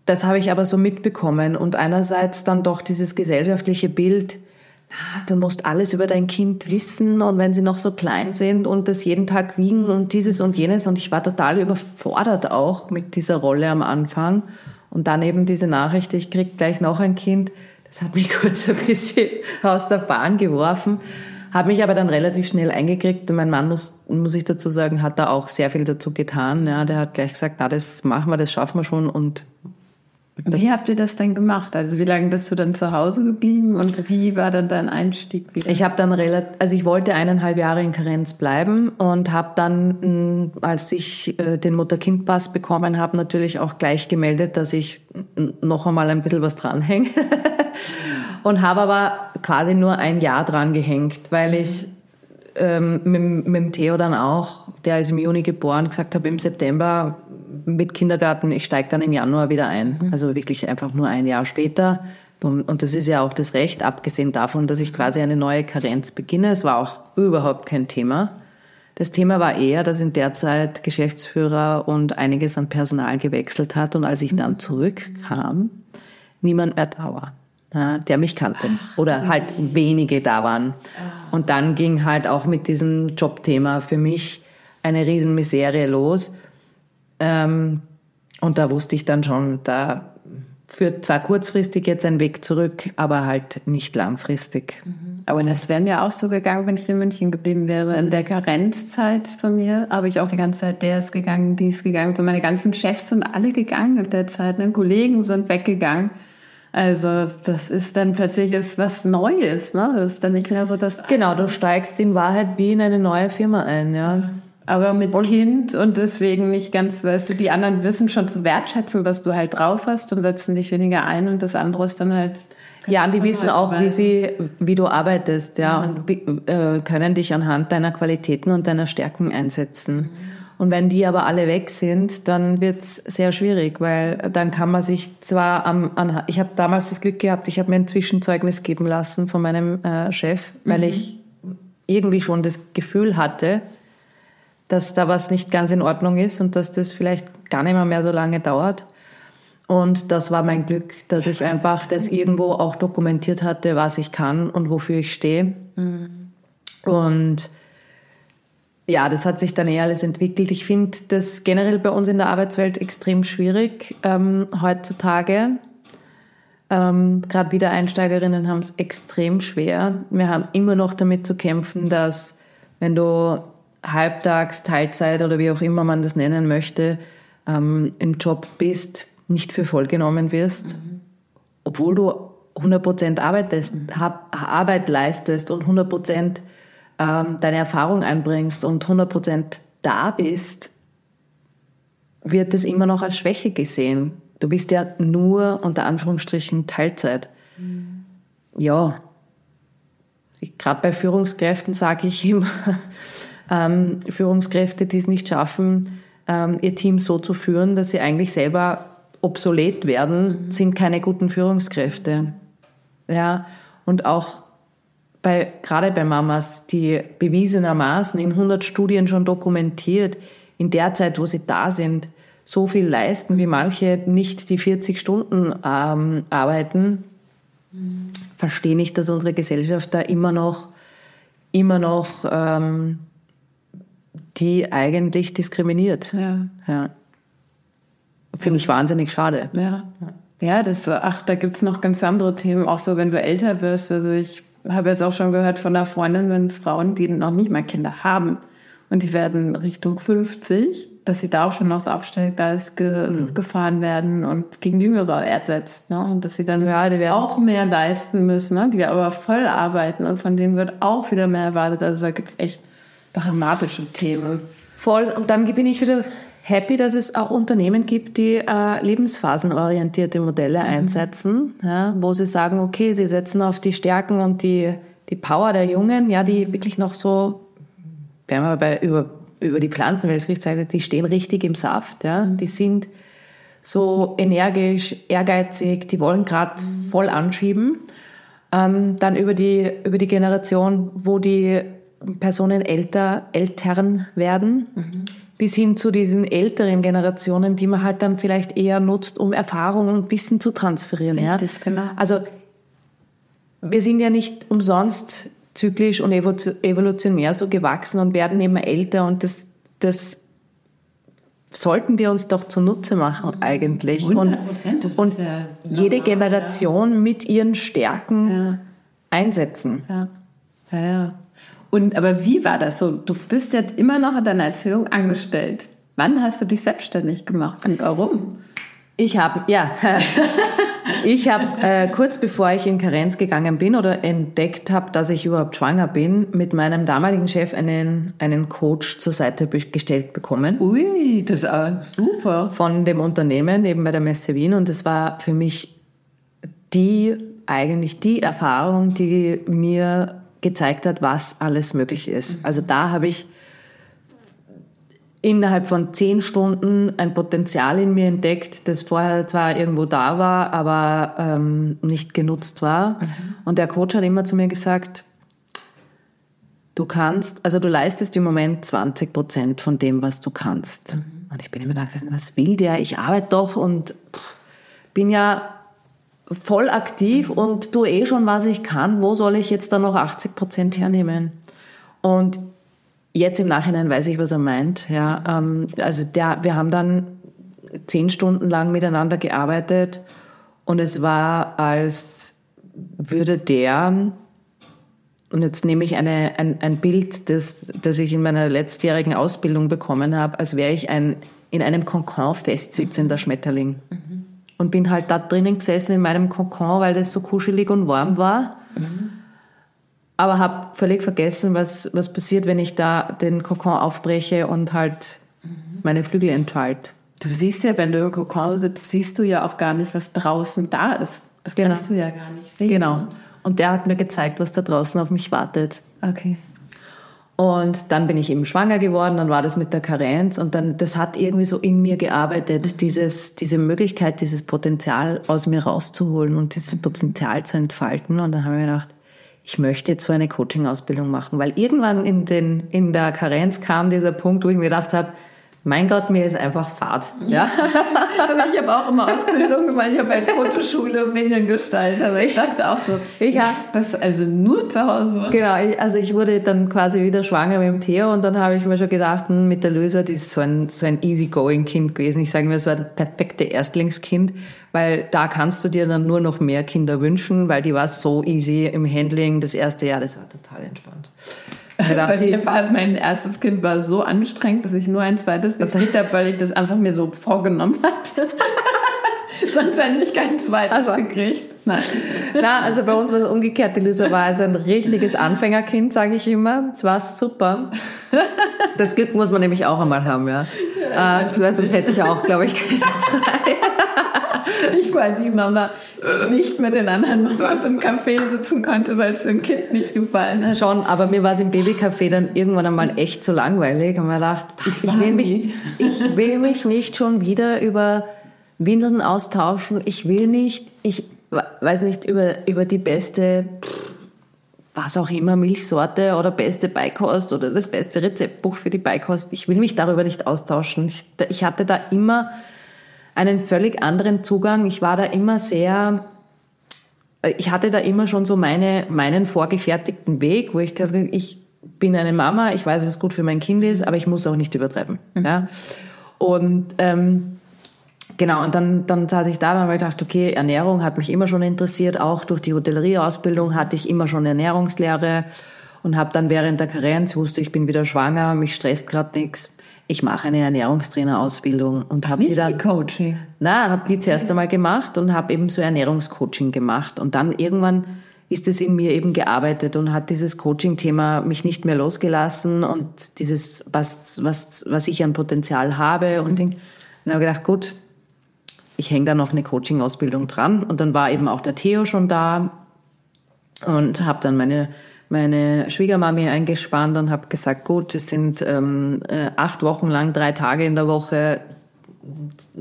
das habe ich aber so mitbekommen. Und einerseits dann doch dieses gesellschaftliche Bild, du musst alles über dein Kind wissen und wenn sie noch so klein sind und das jeden Tag wiegen und dieses und jenes. Und ich war total überfordert auch mit dieser Rolle am Anfang. Und dann eben diese Nachricht, ich krieg gleich noch ein Kind das hat mich kurz ein bisschen aus der Bahn geworfen, habe mich aber dann relativ schnell eingekriegt. Und mein Mann, muss, muss ich dazu sagen, hat da auch sehr viel dazu getan. Ja, der hat gleich gesagt, na, das machen wir, das schaffen wir schon und wie habt ihr das denn gemacht? Also wie lange bist du dann zu Hause geblieben und wie war dann dein Einstieg wieder? Ich habe dann relativ, also ich wollte eineinhalb Jahre in Karenz bleiben und habe dann, als ich äh, den Mutter-Kind-Pass bekommen habe, natürlich auch gleich gemeldet, dass ich noch einmal ein bisschen was dranhänge. und habe aber quasi nur ein Jahr dran gehängt, weil ich ähm, mit, mit dem Theo dann auch, der ist im Juni geboren, gesagt habe, im September mit Kindergarten, ich steige dann im Januar wieder ein. Mhm. Also wirklich einfach nur ein Jahr später. Und das ist ja auch das Recht, abgesehen davon, dass ich quasi eine neue Karenz beginne. Es war auch überhaupt kein Thema. Das Thema war eher, dass in der Zeit Geschäftsführer und einiges an Personal gewechselt hat. Und als ich dann mhm. zurückkam, niemand mehr da war, ja, der mich kannte. Oder halt wenige da waren. Ah. Und dann ging halt auch mit diesem Jobthema für mich eine Riesenmiserie los. Ähm, und da wusste ich dann schon, da führt zwar kurzfristig jetzt ein Weg zurück, aber halt nicht langfristig. Mhm. Aber das wäre mir auch so gegangen, wenn ich in München geblieben wäre. In der Karenzzeit von mir habe ich auch die ganze Zeit, der ist gegangen, die ist gegangen. So meine ganzen Chefs sind alle gegangen in der Zeit. Ne? Kollegen sind weggegangen. Also das ist dann plötzlich ist was Neues, ne? Das ist dann nicht mehr so das. Genau, du steigst in Wahrheit wie in eine neue Firma ein, ja aber mit Kind und deswegen nicht ganz, weißt du, die anderen wissen schon zu wertschätzen, was du halt drauf hast und setzen dich weniger ein und das andere ist dann halt. Ja, und die wissen auch, wie sie, wie du arbeitest, ja, und äh, können dich anhand deiner Qualitäten und deiner Stärken einsetzen. Und wenn die aber alle weg sind, dann wird's sehr schwierig, weil dann kann man sich zwar am, an, ich habe damals das Glück gehabt, ich habe mir ein Zwischenzeugnis geben lassen von meinem äh, Chef, weil mhm. ich irgendwie schon das Gefühl hatte, dass da was nicht ganz in Ordnung ist und dass das vielleicht gar nicht mehr, mehr so lange dauert. Und das war mein Glück, dass ich einfach das irgendwo auch dokumentiert hatte, was ich kann und wofür ich stehe. Mhm. Und ja, das hat sich dann eher alles entwickelt. Ich finde das generell bei uns in der Arbeitswelt extrem schwierig ähm, heutzutage. Ähm, Gerade Wiedereinsteigerinnen haben es extrem schwer. Wir haben immer noch damit zu kämpfen, dass wenn du halbtags, Teilzeit oder wie auch immer man das nennen möchte, ähm, im Job bist, nicht für voll genommen wirst, mhm. obwohl du 100% arbeitest, mhm. Arbeit leistest und 100% ähm, deine Erfahrung einbringst und 100% da bist, wird es immer noch als Schwäche gesehen. Du bist ja nur unter Anführungsstrichen Teilzeit. Mhm. Ja, gerade bei Führungskräften sage ich immer, ähm, Führungskräfte, die es nicht schaffen, ähm, ihr Team so zu führen, dass sie eigentlich selber obsolet werden, mhm. sind keine guten Führungskräfte. Ja, und auch bei, gerade bei Mamas, die bewiesenermaßen in 100 Studien schon dokumentiert, in der Zeit, wo sie da sind, so viel leisten, wie manche nicht die 40 Stunden ähm, arbeiten, mhm. verstehe ich, dass unsere Gesellschaft da immer noch, immer noch ähm, die eigentlich diskriminiert. Ja. ja. Finde ich wahnsinnig schade. Ja. Ja, das, ach, da gibt's noch ganz andere Themen, auch so, wenn du älter wirst. Also ich habe jetzt auch schon gehört von einer Freundin, wenn Frauen, die noch nicht mal Kinder haben und die werden Richtung 50, dass sie da auch schon aus Abstellgleis ge mhm. gefahren werden und gegen Jüngere ersetzt. Ne? Und dass sie dann ja, auch mehr leisten müssen, ne? die aber voll arbeiten und von denen wird auch wieder mehr erwartet. Also da gibt's echt dramatische Themen. Voll. Und dann bin ich wieder happy, dass es auch Unternehmen gibt, die äh, lebensphasenorientierte Modelle mhm. einsetzen, ja, wo sie sagen, okay, sie setzen auf die Stärken und die, die Power der Jungen, ja, die wirklich noch so, wenn man bei, über, über die Pflanzenwelt spricht, die stehen richtig im Saft, ja, mhm. die sind so energisch, ehrgeizig, die wollen gerade mhm. voll anschieben. Ähm, dann über die, über die Generation, wo die Personen älter, Eltern werden. Mhm bis hin zu diesen älteren Generationen, die man halt dann vielleicht eher nutzt, um Erfahrung und Wissen zu transferieren. Richtig, ja? genau. Also wir sind ja nicht umsonst zyklisch und evolutionär so gewachsen und werden immer älter und das, das sollten wir uns doch zunutze machen eigentlich. 100%, und, und ja jede Generation ja. mit ihren Stärken ja. einsetzen. Ja. Ja, ja. Und aber wie war das so? Du bist jetzt immer noch in deiner Erzählung angestellt. Wann hast du dich selbstständig gemacht und warum? Ich habe, ja, ich habe äh, kurz bevor ich in Karenz gegangen bin oder entdeckt habe, dass ich überhaupt schwanger bin, mit meinem damaligen Chef einen, einen Coach zur Seite gestellt bekommen. Ui, das ist super. Von dem Unternehmen, eben bei der Messe Wien. Und es war für mich die, eigentlich die Erfahrung, die mir gezeigt hat, was alles möglich ist. Mhm. Also da habe ich innerhalb von zehn Stunden ein Potenzial in mir entdeckt, das vorher zwar irgendwo da war, aber ähm, nicht genutzt war. Mhm. Und der Coach hat immer zu mir gesagt, du kannst, also du leistest im Moment 20 Prozent von dem, was du kannst. Mhm. Und ich bin immer da gesagt, was will der? Ich arbeite doch und pff, bin ja voll aktiv und tue eh schon, was ich kann. Wo soll ich jetzt dann noch 80 Prozent hernehmen? Und jetzt im Nachhinein weiß ich, was er meint. Ja, ähm, also der, wir haben dann zehn Stunden lang miteinander gearbeitet und es war, als würde der, und jetzt nehme ich eine, ein, ein Bild, das, das ich in meiner letztjährigen Ausbildung bekommen habe, als wäre ich ein in einem Konkon festsitzender Schmetterling. Mhm und bin halt da drinnen gesessen in meinem Kokon, weil das so kuschelig und warm war. Mhm. Aber habe völlig vergessen, was, was passiert, wenn ich da den Kokon aufbreche und halt mhm. meine Flügel enthalte. Du siehst ja, wenn du im Kokon sitzt, siehst du ja auch gar nicht, was draußen da ist. Das genau. kannst du ja gar nicht sehen. Genau. Und der hat mir gezeigt, was da draußen auf mich wartet. Okay. Und dann bin ich eben schwanger geworden, dann war das mit der Karenz und dann, das hat irgendwie so in mir gearbeitet, dieses, diese Möglichkeit, dieses Potenzial aus mir rauszuholen und dieses Potenzial zu entfalten. Und dann habe ich gedacht, ich möchte jetzt so eine Coaching-Ausbildung machen, weil irgendwann in den, in der Karenz kam dieser Punkt, wo ich mir gedacht habe, mein Gott, mir ist einfach Fahrt. Ja? aber ich habe auch immer Ausbildung gemacht. Ich habe halt Fotoschule und Mediengestalter. Aber ich dachte auch so, ich habe das also nur zu Hause. Genau, also ich wurde dann quasi wieder schwanger mit dem Theo und dann habe ich mir schon gedacht, hm, mit der Löser, die ist so ein, so ein easygoing Kind gewesen. Ich sage mir, so ein perfekte Erstlingskind, weil da kannst du dir dann nur noch mehr Kinder wünschen, weil die war so easy im Handling. Das erste Jahr, das war total entspannt. Bei mir war mein erstes Kind war so anstrengend, dass ich nur ein zweites gekriegt habe, weil ich das einfach mir so vorgenommen hatte. Sonst hätte ich kein zweites also. gekriegt. Nein. Na, also bei uns war es umgekehrt. Die Lisa war also ein richtiges Anfängerkind, sage ich immer. Es war super. Das Glück muss man nämlich auch einmal haben, ja. ja äh, sonst hätte ich auch, glaube ich, keine drei. Ich war die Mama, die nicht mit den anderen Mamas im Café sitzen konnte, weil es dem Kind nicht gefallen hat. Schon, aber mir war es im Babycafé dann irgendwann einmal echt zu langweilig. Und mir gedacht, ich, ich, will mich, ich will mich nicht schon wieder über Windeln austauschen. Ich will nicht, ich weiß nicht, über, über die beste, was auch immer, Milchsorte oder beste Beikost oder das beste Rezeptbuch für die Beikost. Ich will mich darüber nicht austauschen. Ich, ich hatte da immer einen völlig anderen Zugang. Ich war da immer sehr, ich hatte da immer schon so meine, meinen vorgefertigten Weg, wo ich gesagt ich bin eine Mama, ich weiß, was gut für mein Kind ist, aber ich muss auch nicht übertreiben. Mhm. Ja? Und ähm, genau, und dann, dann saß ich da, dann habe ich gedacht, okay, Ernährung hat mich immer schon interessiert, auch durch die Hotellerieausbildung hatte ich immer schon Ernährungslehre und habe dann während der Karenz, wusste ich bin wieder schwanger, mich stresst gerade nichts, ich mache eine Ernährungstrainerausbildung und habe die dann Coaching. Na, habe die zuerst einmal gemacht und habe eben so Ernährungscoaching gemacht und dann irgendwann ist es in mir eben gearbeitet und hat dieses Coaching-Thema mich nicht mehr losgelassen und dieses was was was ich an Potenzial habe und mhm. dann habe ich gedacht, gut, ich hänge da noch eine Coaching-Ausbildung dran und dann war eben auch der Theo schon da und habe dann meine meine Schwiegermami eingespannt und habe gesagt, gut, es sind ähm, äh, acht Wochen lang, drei Tage in der Woche.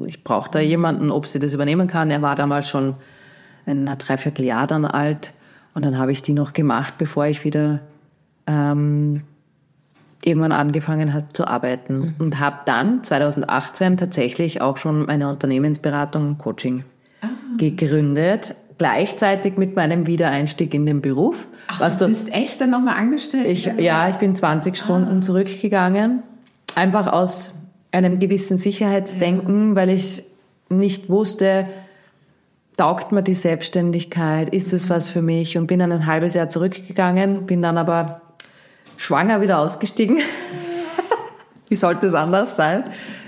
Ich brauche da jemanden, ob sie das übernehmen kann. Er war damals schon ein Dreivierteljahr dann alt. Und dann habe ich die noch gemacht, bevor ich wieder ähm, irgendwann angefangen habe zu arbeiten. Mhm. Und habe dann 2018 tatsächlich auch schon meine Unternehmensberatung und Coaching ah. gegründet gleichzeitig mit meinem Wiedereinstieg in den Beruf. Ach, was du bist echt dann nochmal angestellt? Ich, ja, ich bin 20 Stunden ah. zurückgegangen, einfach aus einem gewissen Sicherheitsdenken, ja. weil ich nicht wusste, taugt mir die Selbstständigkeit, ist es was für mich und bin dann ein halbes Jahr zurückgegangen, bin dann aber schwanger wieder ausgestiegen. Wie sollte es anders sein?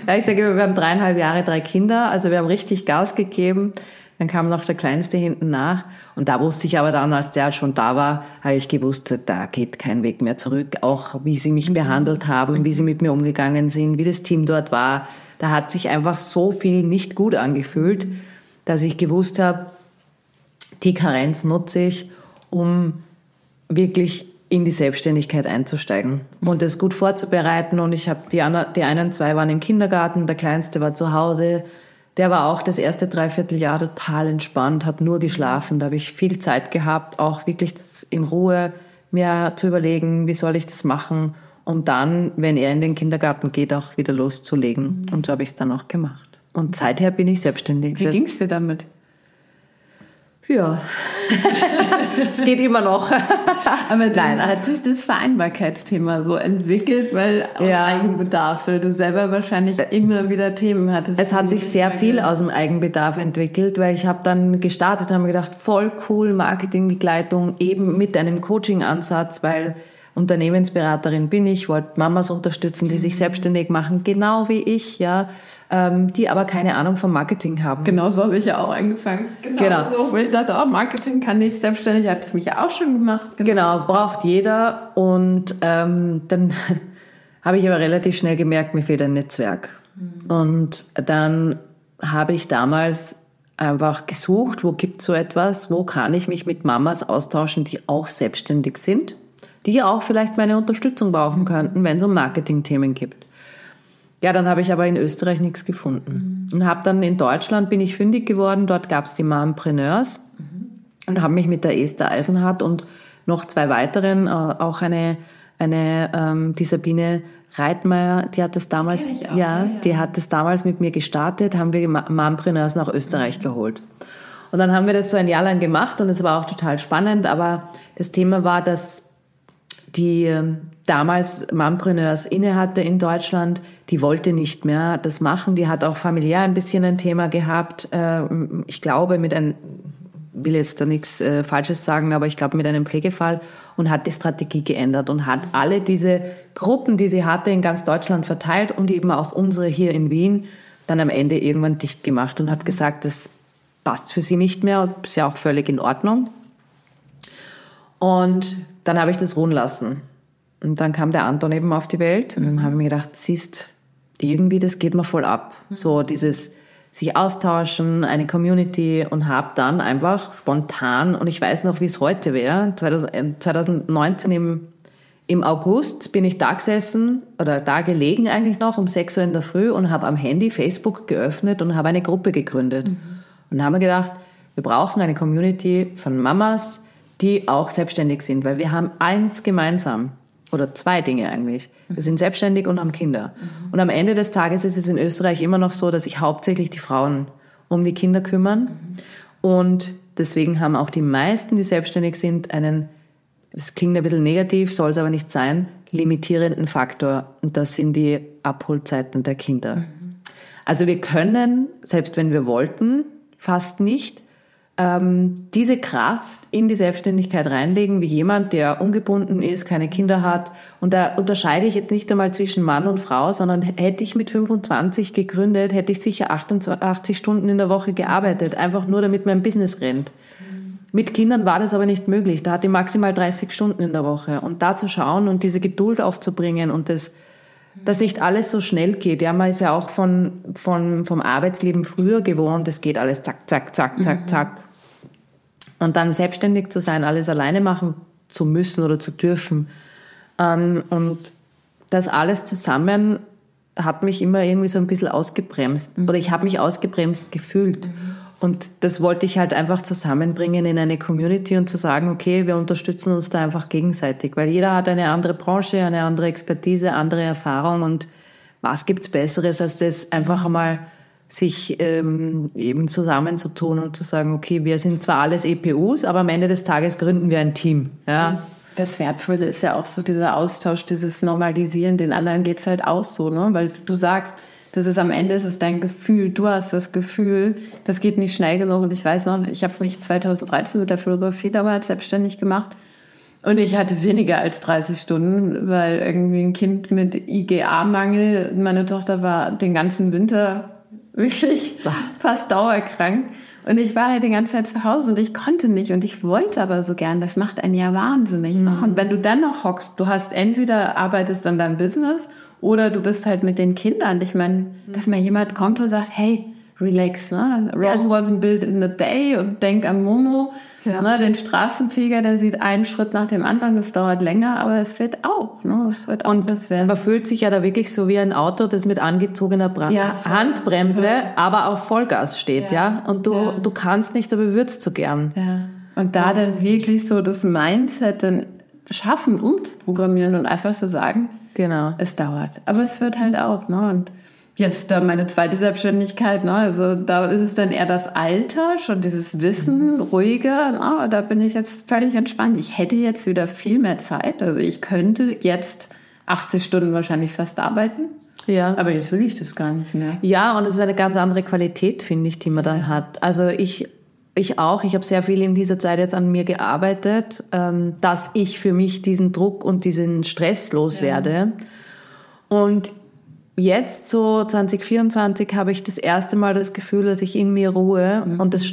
Ja, ich sage, wir haben dreieinhalb Jahre, drei Kinder, also wir haben richtig Gas gegeben. Dann kam noch der Kleinste hinten nach. Und da wusste ich aber dann, als der schon da war, habe ich gewusst, da geht kein Weg mehr zurück. Auch wie sie mich behandelt haben, wie sie mit mir umgegangen sind, wie das Team dort war. Da hat sich einfach so viel nicht gut angefühlt, dass ich gewusst habe, die Karenz nutze ich, um wirklich in die Selbstständigkeit einzusteigen und das gut vorzubereiten. Und ich habe die, die einen zwei waren im Kindergarten, der kleinste war zu Hause, der war auch das erste Dreivierteljahr total entspannt, hat nur geschlafen. Da habe ich viel Zeit gehabt, auch wirklich das in Ruhe mir zu überlegen, wie soll ich das machen, um dann, wenn er in den Kindergarten geht, auch wieder loszulegen. Mhm. Und so habe ich es dann auch gemacht. Und seither bin ich selbstständig. Wie ging es dir damit? Ja, es geht immer noch. Aber dann hat sich das Vereinbarkeitsthema so entwickelt, weil aus ja. Eigenbedarf, weil du selber wahrscheinlich immer wieder Themen hattest. Es hat sich sehr viel aus dem Eigenbedarf entwickelt, weil ich habe dann gestartet und habe gedacht, voll cool, Marketingbegleitung eben mit einem Coaching-Ansatz, weil Unternehmensberaterin bin ich, wollte Mamas unterstützen, die sich selbstständig machen, genau wie ich, ja, ähm, die aber keine Ahnung vom Marketing haben. Genau so habe ich ja auch angefangen. Genau, genau. so, weil ich dachte, oh, Marketing kann ich selbstständig, hatte ich mich ja auch schon gemacht. Genau, genau es braucht jeder und ähm, dann habe ich aber relativ schnell gemerkt, mir fehlt ein Netzwerk. Mhm. Und dann habe ich damals einfach gesucht, wo gibt es so etwas, wo kann ich mich mit Mamas austauschen, die auch selbstständig sind die auch vielleicht meine Unterstützung brauchen könnten, wenn es um Marketingthemen gibt. Ja, dann habe ich aber in Österreich nichts gefunden. Mhm. Und habe dann in Deutschland, bin ich fündig geworden, dort gab es die Mompreneurs mhm. und habe mich mit der Esther Eisenhardt und noch zwei weiteren, äh, auch eine, eine ähm, die Sabine Reitmeier, die hat das damals, auch, ja, ja, die hat das damals mit mir gestartet, haben wir Mompreneurs nach Österreich mhm. geholt. Und dann haben wir das so ein Jahr lang gemacht und es war auch total spannend, aber das Thema war, dass die ähm, damals Mompreneurs innehatte in Deutschland, die wollte nicht mehr das machen. Die hat auch familiär ein bisschen ein Thema gehabt. Äh, ich glaube, mit einem, will jetzt da nichts äh, Falsches sagen, aber ich glaube mit einem Pflegefall und hat die Strategie geändert und hat alle diese Gruppen, die sie hatte, in ganz Deutschland verteilt und eben auch unsere hier in Wien dann am Ende irgendwann dicht gemacht und hat gesagt, das passt für sie nicht mehr ist ja auch völlig in Ordnung. Und dann habe ich das ruhen lassen. Und dann kam der Anton eben auf die Welt und dann habe ich mir gedacht, siehst, irgendwie das geht mir voll ab. So dieses sich austauschen, eine Community und habe dann einfach spontan, und ich weiß noch, wie es heute wäre, 2019 im, im August bin ich da gesessen oder da gelegen eigentlich noch um 6 Uhr in der Früh und habe am Handy Facebook geöffnet und habe eine Gruppe gegründet. Mhm. Und haben mir gedacht, wir brauchen eine Community von Mamas, die auch selbstständig sind, weil wir haben eins gemeinsam oder zwei Dinge eigentlich. Wir sind selbstständig und haben Kinder. Und am Ende des Tages ist es in Österreich immer noch so, dass sich hauptsächlich die Frauen um die Kinder kümmern. Und deswegen haben auch die meisten, die selbstständig sind, einen, das klingt ein bisschen negativ, soll es aber nicht sein, limitierenden Faktor. Und das sind die Abholzeiten der Kinder. Also wir können, selbst wenn wir wollten, fast nicht ähm, diese Kraft in die Selbstständigkeit reinlegen, wie jemand, der ungebunden ist, keine Kinder hat. Und da unterscheide ich jetzt nicht einmal zwischen Mann und Frau, sondern hätte ich mit 25 gegründet, hätte ich sicher 88 Stunden in der Woche gearbeitet, einfach nur damit mein Business rennt. Mit Kindern war das aber nicht möglich. Da hatte ich maximal 30 Stunden in der Woche. Und da zu schauen und diese Geduld aufzubringen und das, dass nicht alles so schnell geht. Ja, man ist ja auch von, von, vom Arbeitsleben früher gewohnt, es geht alles zack, zack, zack, zack, mhm. zack. Und dann selbstständig zu sein, alles alleine machen zu müssen oder zu dürfen. Ähm, und das alles zusammen hat mich immer irgendwie so ein bisschen ausgebremst. Mhm. Oder ich habe mich ausgebremst gefühlt. Mhm. Und das wollte ich halt einfach zusammenbringen in eine Community und zu sagen, okay, wir unterstützen uns da einfach gegenseitig, weil jeder hat eine andere Branche, eine andere Expertise, andere Erfahrung und was gibt's Besseres, als das einfach einmal sich ähm, eben zusammenzutun und zu sagen, okay, wir sind zwar alles EPUs, aber am Ende des Tages gründen wir ein Team. Ja. Das Wertvolle ist ja auch so dieser Austausch, dieses Normalisieren. Den anderen geht's halt auch so, ne? Weil du sagst, das ist am Ende ist es dein Gefühl. Du hast das Gefühl, das geht nicht schnell genug. Und ich weiß noch, ich habe mich 2013 mit der Fotografie damals selbstständig gemacht. Und ich hatte weniger als 30 Stunden, weil irgendwie ein Kind mit IGA-Mangel, meine Tochter war den ganzen Winter wirklich fast dauerkrank. Und ich war halt die ganze Zeit zu Hause und ich konnte nicht und ich wollte aber so gern. Das macht einen ja wahnsinnig. Mhm. Und wenn du dann noch hockst, du hast entweder arbeitest an deinem Business oder du bist halt mit den Kindern. Ich meine, dass mal jemand kommt und sagt, hey, relax, ne? Rome yes. wasn't built in a day und denk an Momo. Ja. Ne, den Straßenfeger, der sieht einen Schritt nach dem anderen, das dauert länger, aber es wird auch. Ne? Es wird auch und das werden. man fühlt sich ja da wirklich so wie ein Auto, das mit angezogener Bra ja, Handbremse, ja. aber auf Vollgas steht, ja. ja? Und du, du kannst nicht, aber würdest so gern. Ja. Und da dann wirklich so das Mindset dann schaffen, umzuprogrammieren und einfach so sagen, genau. es dauert. Aber es wird halt auch. Ne? Und Jetzt da meine zweite Selbstständigkeit, ne? also da ist es dann eher das Alter, schon dieses Wissen, ruhiger, ne? da bin ich jetzt völlig entspannt. Ich hätte jetzt wieder viel mehr Zeit, also ich könnte jetzt 80 Stunden wahrscheinlich fast arbeiten. Ja. Aber jetzt will ich das gar nicht mehr. Ja, und es ist eine ganz andere Qualität, finde ich, die man dann hat. Also ich, ich auch, ich habe sehr viel in dieser Zeit jetzt an mir gearbeitet, ähm, dass ich für mich diesen Druck und diesen Stress loswerde. Ja. Und jetzt so 2024 habe ich das erste Mal das Gefühl, dass ich in mir ruhe mhm. und das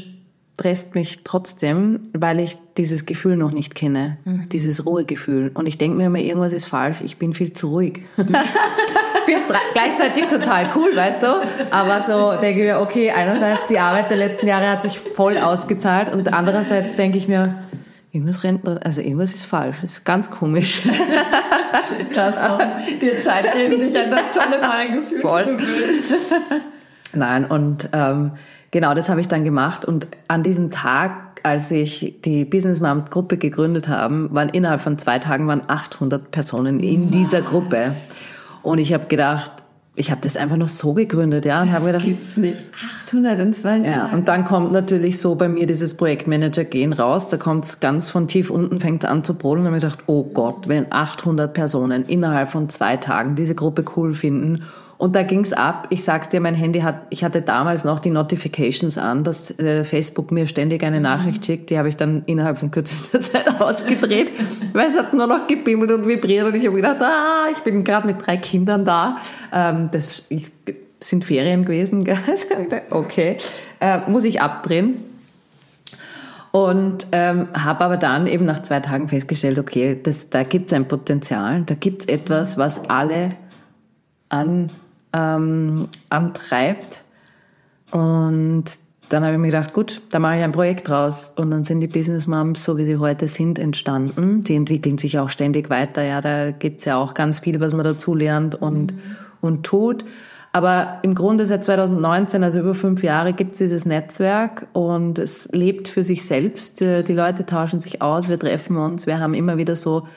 stresst mich trotzdem, weil ich dieses Gefühl noch nicht kenne, mhm. dieses Ruhegefühl. Und ich denke mir immer, irgendwas ist falsch, ich bin viel zu ruhig. ich finde es gleichzeitig total cool, weißt du? Aber so denke ich mir, okay, einerseits die Arbeit der letzten Jahre hat sich voll ausgezahlt und andererseits denke ich mir, irgendwas rennt, also irgendwas ist falsch. Das ist ganz komisch. das auch dir Zeit geben, dich an das tolle Malgefühl Voll. zu gewöhnen. Nein, und ähm, genau das habe ich dann gemacht. Und an diesem Tag, als ich die Business Mom Gruppe gegründet habe, waren innerhalb von zwei Tagen waren 800 Personen in dieser Gruppe. Und ich habe gedacht, ich habe das einfach nur so gegründet, ja, und habe gedacht, gibt's nicht. 820. Ja, und dann kommt natürlich so bei mir dieses Projektmanager gehen raus, da kommt es ganz von tief unten fängt an zu brodeln. Und habe gedacht, oh Gott, wenn 800 Personen innerhalb von zwei Tagen diese Gruppe cool finden und da ging's ab. Ich sag's dir, mein Handy hat, ich hatte damals noch die Notifications an, dass äh, Facebook mir ständig eine Nachricht schickt. Die habe ich dann innerhalb von kürzester Zeit ausgedreht, weil es hat nur noch gebimmelt und vibriert und ich habe gedacht, ah, ich bin gerade mit drei Kindern da. Ähm, das ich, sind Ferien gewesen, gell? okay, äh, muss ich abdrehen. Und ähm, habe aber dann eben nach zwei Tagen festgestellt, okay, das, da gibt es ein Potenzial, da gibt es etwas, was alle an ähm, antreibt. Und dann habe ich mir gedacht, gut, da mache ich ein Projekt draus. Und dann sind die Business Moms, so wie sie heute sind, entstanden. Die entwickeln sich auch ständig weiter. Ja, da gibt's ja auch ganz viel, was man dazu lernt und, mhm. und tut. Aber im Grunde seit 2019, also über fünf Jahre, gibt's dieses Netzwerk und es lebt für sich selbst. Die Leute tauschen sich aus, wir treffen uns, wir haben immer wieder so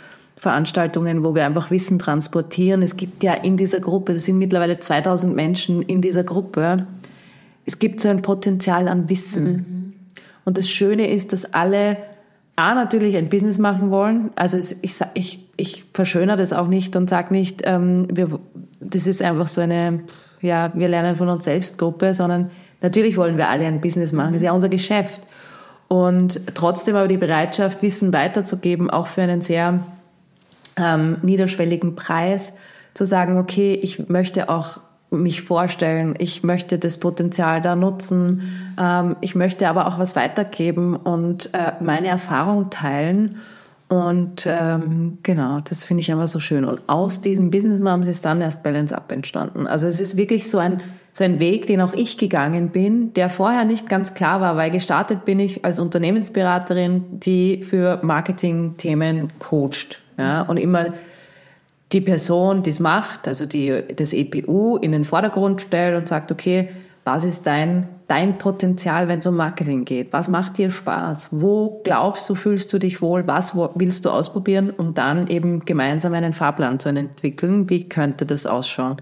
Veranstaltungen, wo wir einfach Wissen transportieren. Es gibt ja in dieser Gruppe, es sind mittlerweile 2000 Menschen in dieser Gruppe, es gibt so ein Potenzial an Wissen. Mhm. Und das Schöne ist, dass alle A, natürlich ein Business machen wollen. Also ich, ich, ich verschönere das auch nicht und sage nicht, ähm, wir, das ist einfach so eine, ja, wir lernen von uns selbst Gruppe, sondern natürlich wollen wir alle ein Business machen. Das ist ja unser Geschäft. Und trotzdem aber die Bereitschaft, Wissen weiterzugeben, auch für einen sehr ähm, niederschwelligen Preis, zu sagen, okay, ich möchte auch mich vorstellen, ich möchte das Potenzial da nutzen, ähm, ich möchte aber auch was weitergeben und äh, meine Erfahrung teilen. Und ähm, genau, das finde ich einfach so schön. Und aus diesem Business Moms ist dann erst Balance Up entstanden. Also es ist wirklich so ein, so ein Weg, den auch ich gegangen bin, der vorher nicht ganz klar war, weil gestartet bin ich als Unternehmensberaterin, die für Marketing-Themen coacht ja, und immer die Person, die es macht, also die, das EPU in den Vordergrund stellt und sagt, okay, was ist dein, dein Potenzial, wenn es um Marketing geht? Was macht dir Spaß? Wo glaubst du, fühlst du dich wohl? Was willst du ausprobieren? Und dann eben gemeinsam einen Fahrplan zu entwickeln. Wie könnte das ausschauen?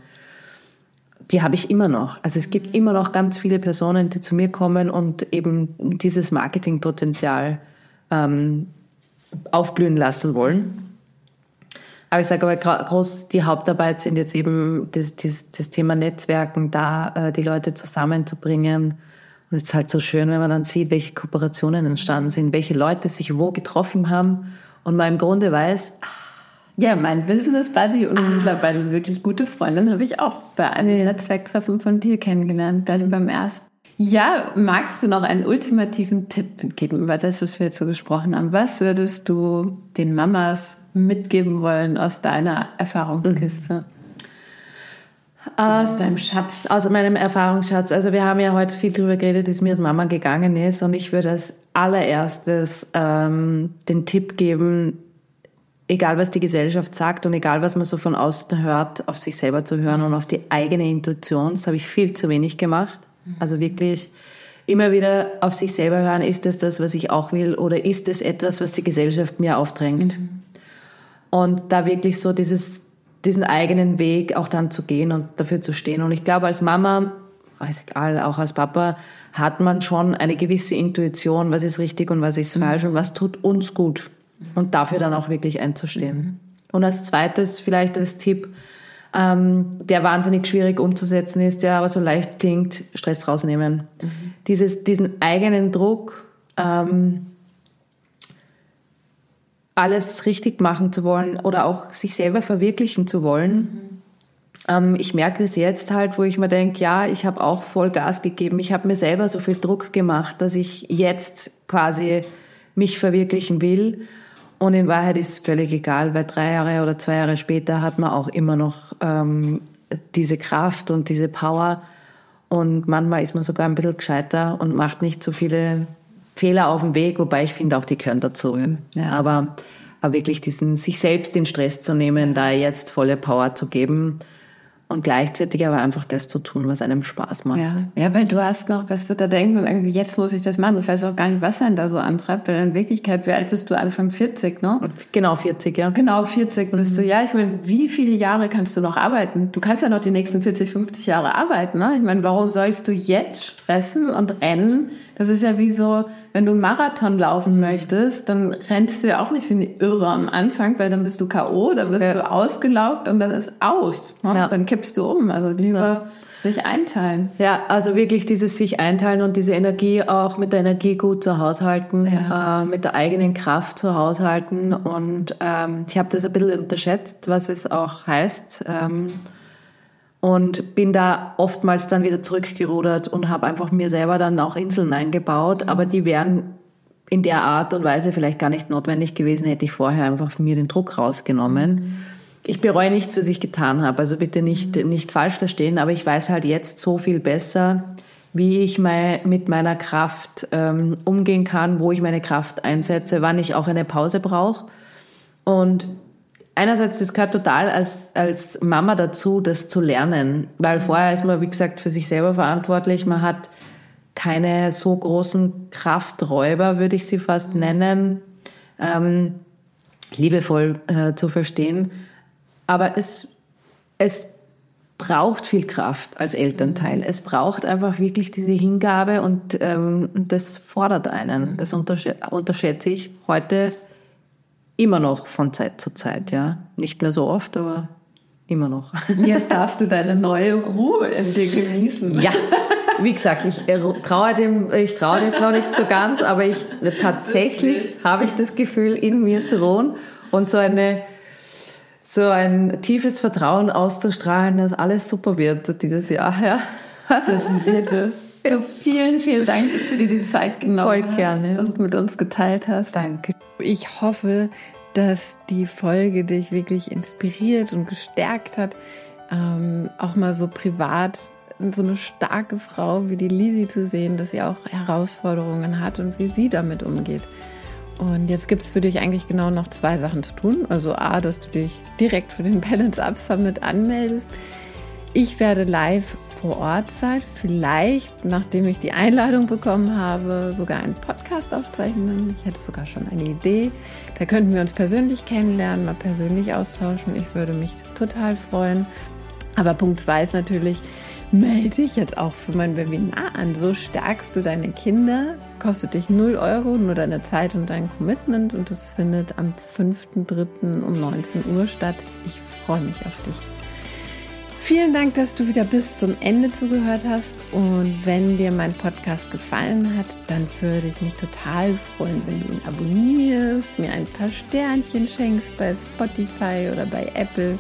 Die habe ich immer noch. Also es gibt immer noch ganz viele Personen, die zu mir kommen und eben dieses Marketingpotenzial ähm, aufblühen lassen wollen. Aber ich sage aber groß, die Hauptarbeit sind jetzt eben das, das, das Thema Netzwerken, da äh, die Leute zusammenzubringen. Und es ist halt so schön, wenn man dann sieht, welche Kooperationen entstanden sind, welche Leute sich wo getroffen haben und man im Grunde weiß, ja, mein Business Buddy und ah. mittlerweile wirklich gute Freundin habe ich auch bei einem ja. Netzwerktreffen von dir kennengelernt, gerade beim ersten. Ja, magst du noch einen ultimativen Tipp mitgeben über das, was wir jetzt so gesprochen haben? Was würdest du den Mamas mitgeben wollen aus deiner Erfahrungskiste? Aus deinem Schatz. Aus meinem Erfahrungsschatz. Also wir haben ja heute viel darüber geredet, wie es mir als Mama gegangen ist. Und ich würde als allererstes ähm, den Tipp geben, egal was die Gesellschaft sagt und egal was man so von außen hört, auf sich selber zu hören und auf die eigene Intuition. Das habe ich viel zu wenig gemacht. Also wirklich immer wieder auf sich selber hören, ist das das, was ich auch will oder ist es etwas, was die Gesellschaft mir aufdrängt? Mhm und da wirklich so dieses, diesen eigenen Weg auch dann zu gehen und dafür zu stehen. Und ich glaube, als Mama, ist egal, auch als Papa, hat man schon eine gewisse Intuition, was ist richtig und was ist mhm. falsch und was tut uns gut. Und dafür dann auch wirklich einzustehen. Mhm. Und als zweites vielleicht als Tipp, ähm, der wahnsinnig schwierig umzusetzen ist, der aber so leicht klingt, Stress rausnehmen. Mhm. Dieses, diesen eigenen Druck, ähm, alles richtig machen zu wollen oder auch sich selber verwirklichen zu wollen. Mhm. Ähm, ich merke das jetzt halt, wo ich mir denke, ja, ich habe auch voll Gas gegeben. Ich habe mir selber so viel Druck gemacht, dass ich jetzt quasi mich verwirklichen will. Und in Wahrheit ist es völlig egal, weil drei Jahre oder zwei Jahre später hat man auch immer noch ähm, diese Kraft und diese Power. Und manchmal ist man sogar ein bisschen gescheiter und macht nicht so viele Fehler auf dem Weg, wobei ich finde auch, die gehören dazu. Ja. Aber, aber wirklich diesen, sich selbst den Stress zu nehmen, da jetzt volle Power zu geben und gleichzeitig aber einfach das zu tun, was einem Spaß macht. Ja, ja weil du hast noch, was du da denkst und irgendwie, jetzt muss ich das machen. Du weißt auch gar nicht, was denn da so antreibt, weil in Wirklichkeit, wie alt bist du? Anfang 40, ne? Genau, 40, ja. Genau, 40 bist mhm. du. Ja, ich meine, wie viele Jahre kannst du noch arbeiten? Du kannst ja noch die nächsten 40, 50 Jahre arbeiten, ne? Ich meine, warum sollst du jetzt stressen und rennen? Das ist ja wie so, wenn du einen Marathon laufen möchtest, dann rennst du ja auch nicht wie eine Irre am Anfang, weil dann bist du K.O., dann bist ja. du ausgelaugt und dann ist aus. Ne? Ja. Dann kippst du um. Also lieber ja. sich einteilen. Ja, also wirklich dieses sich einteilen und diese Energie auch mit der Energie gut zu haushalten, äh, mit der eigenen Kraft zu haushalten. Und ähm, ich habe das ein bisschen unterschätzt, was es auch heißt. Ähm, und bin da oftmals dann wieder zurückgerudert und habe einfach mir selber dann auch Inseln eingebaut, aber die wären in der Art und Weise vielleicht gar nicht notwendig gewesen, hätte ich vorher einfach mir den Druck rausgenommen. Ich bereue nichts, was ich getan habe, also bitte nicht, nicht falsch verstehen, aber ich weiß halt jetzt so viel besser, wie ich mein, mit meiner Kraft ähm, umgehen kann, wo ich meine Kraft einsetze, wann ich auch eine Pause brauche. Und einerseits, das gehört total als, als Mama dazu, das zu lernen, weil vorher ist man, wie gesagt, für sich selber verantwortlich. Man hat keine so großen Krafträuber, würde ich sie fast nennen, ähm, liebevoll äh, zu verstehen. Aber es, es braucht viel Kraft als Elternteil. Es braucht einfach wirklich diese Hingabe und ähm, das fordert einen. Das unterschätze ich heute Immer noch von Zeit zu Zeit, ja. Nicht mehr so oft, aber immer noch. Jetzt darfst du deine neue Ruhe in dir genießen. Ja, wie gesagt, ich traue dem, ich traue dem noch nicht so ganz, aber ich tatsächlich habe ich das Gefühl, in mir zu ruhen und so eine so ein tiefes Vertrauen auszustrahlen, dass alles super wird dieses Jahr. Ja. Das bitte. Ja, vielen, vielen Dank, dass du dir die Zeit genommen Voll gerne. und mit uns geteilt hast. Danke. Ich hoffe, dass die Folge dich wirklich inspiriert und gestärkt hat, ähm, auch mal so privat so eine starke Frau wie die Lisi zu sehen, dass sie auch Herausforderungen hat und wie sie damit umgeht. Und jetzt gibt es für dich eigentlich genau noch zwei Sachen zu tun. Also A, dass du dich direkt für den Balance Up Summit anmeldest. Ich werde live vor Ort sein, vielleicht, nachdem ich die Einladung bekommen habe, sogar einen Podcast aufzeichnen. Ich hätte sogar schon eine Idee. Da könnten wir uns persönlich kennenlernen, mal persönlich austauschen. Ich würde mich total freuen. Aber Punkt zwei ist natürlich, melde dich jetzt auch für mein Webinar an. So stärkst du deine Kinder. Kostet dich 0 Euro, nur deine Zeit und dein Commitment. Und es findet am 5.3. um 19 Uhr statt. Ich freue mich auf dich. Vielen Dank, dass du wieder bis zum Ende zugehört hast. Und wenn dir mein Podcast gefallen hat, dann würde ich mich total freuen, wenn du ihn abonnierst, mir ein paar Sternchen schenkst bei Spotify oder bei Apple.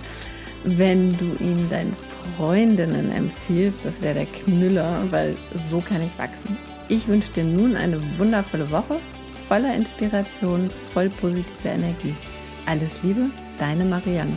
Wenn du ihn deinen Freundinnen empfiehlst, das wäre der Knüller, weil so kann ich wachsen. Ich wünsche dir nun eine wundervolle Woche, voller Inspiration, voll positiver Energie. Alles Liebe, deine Marianne.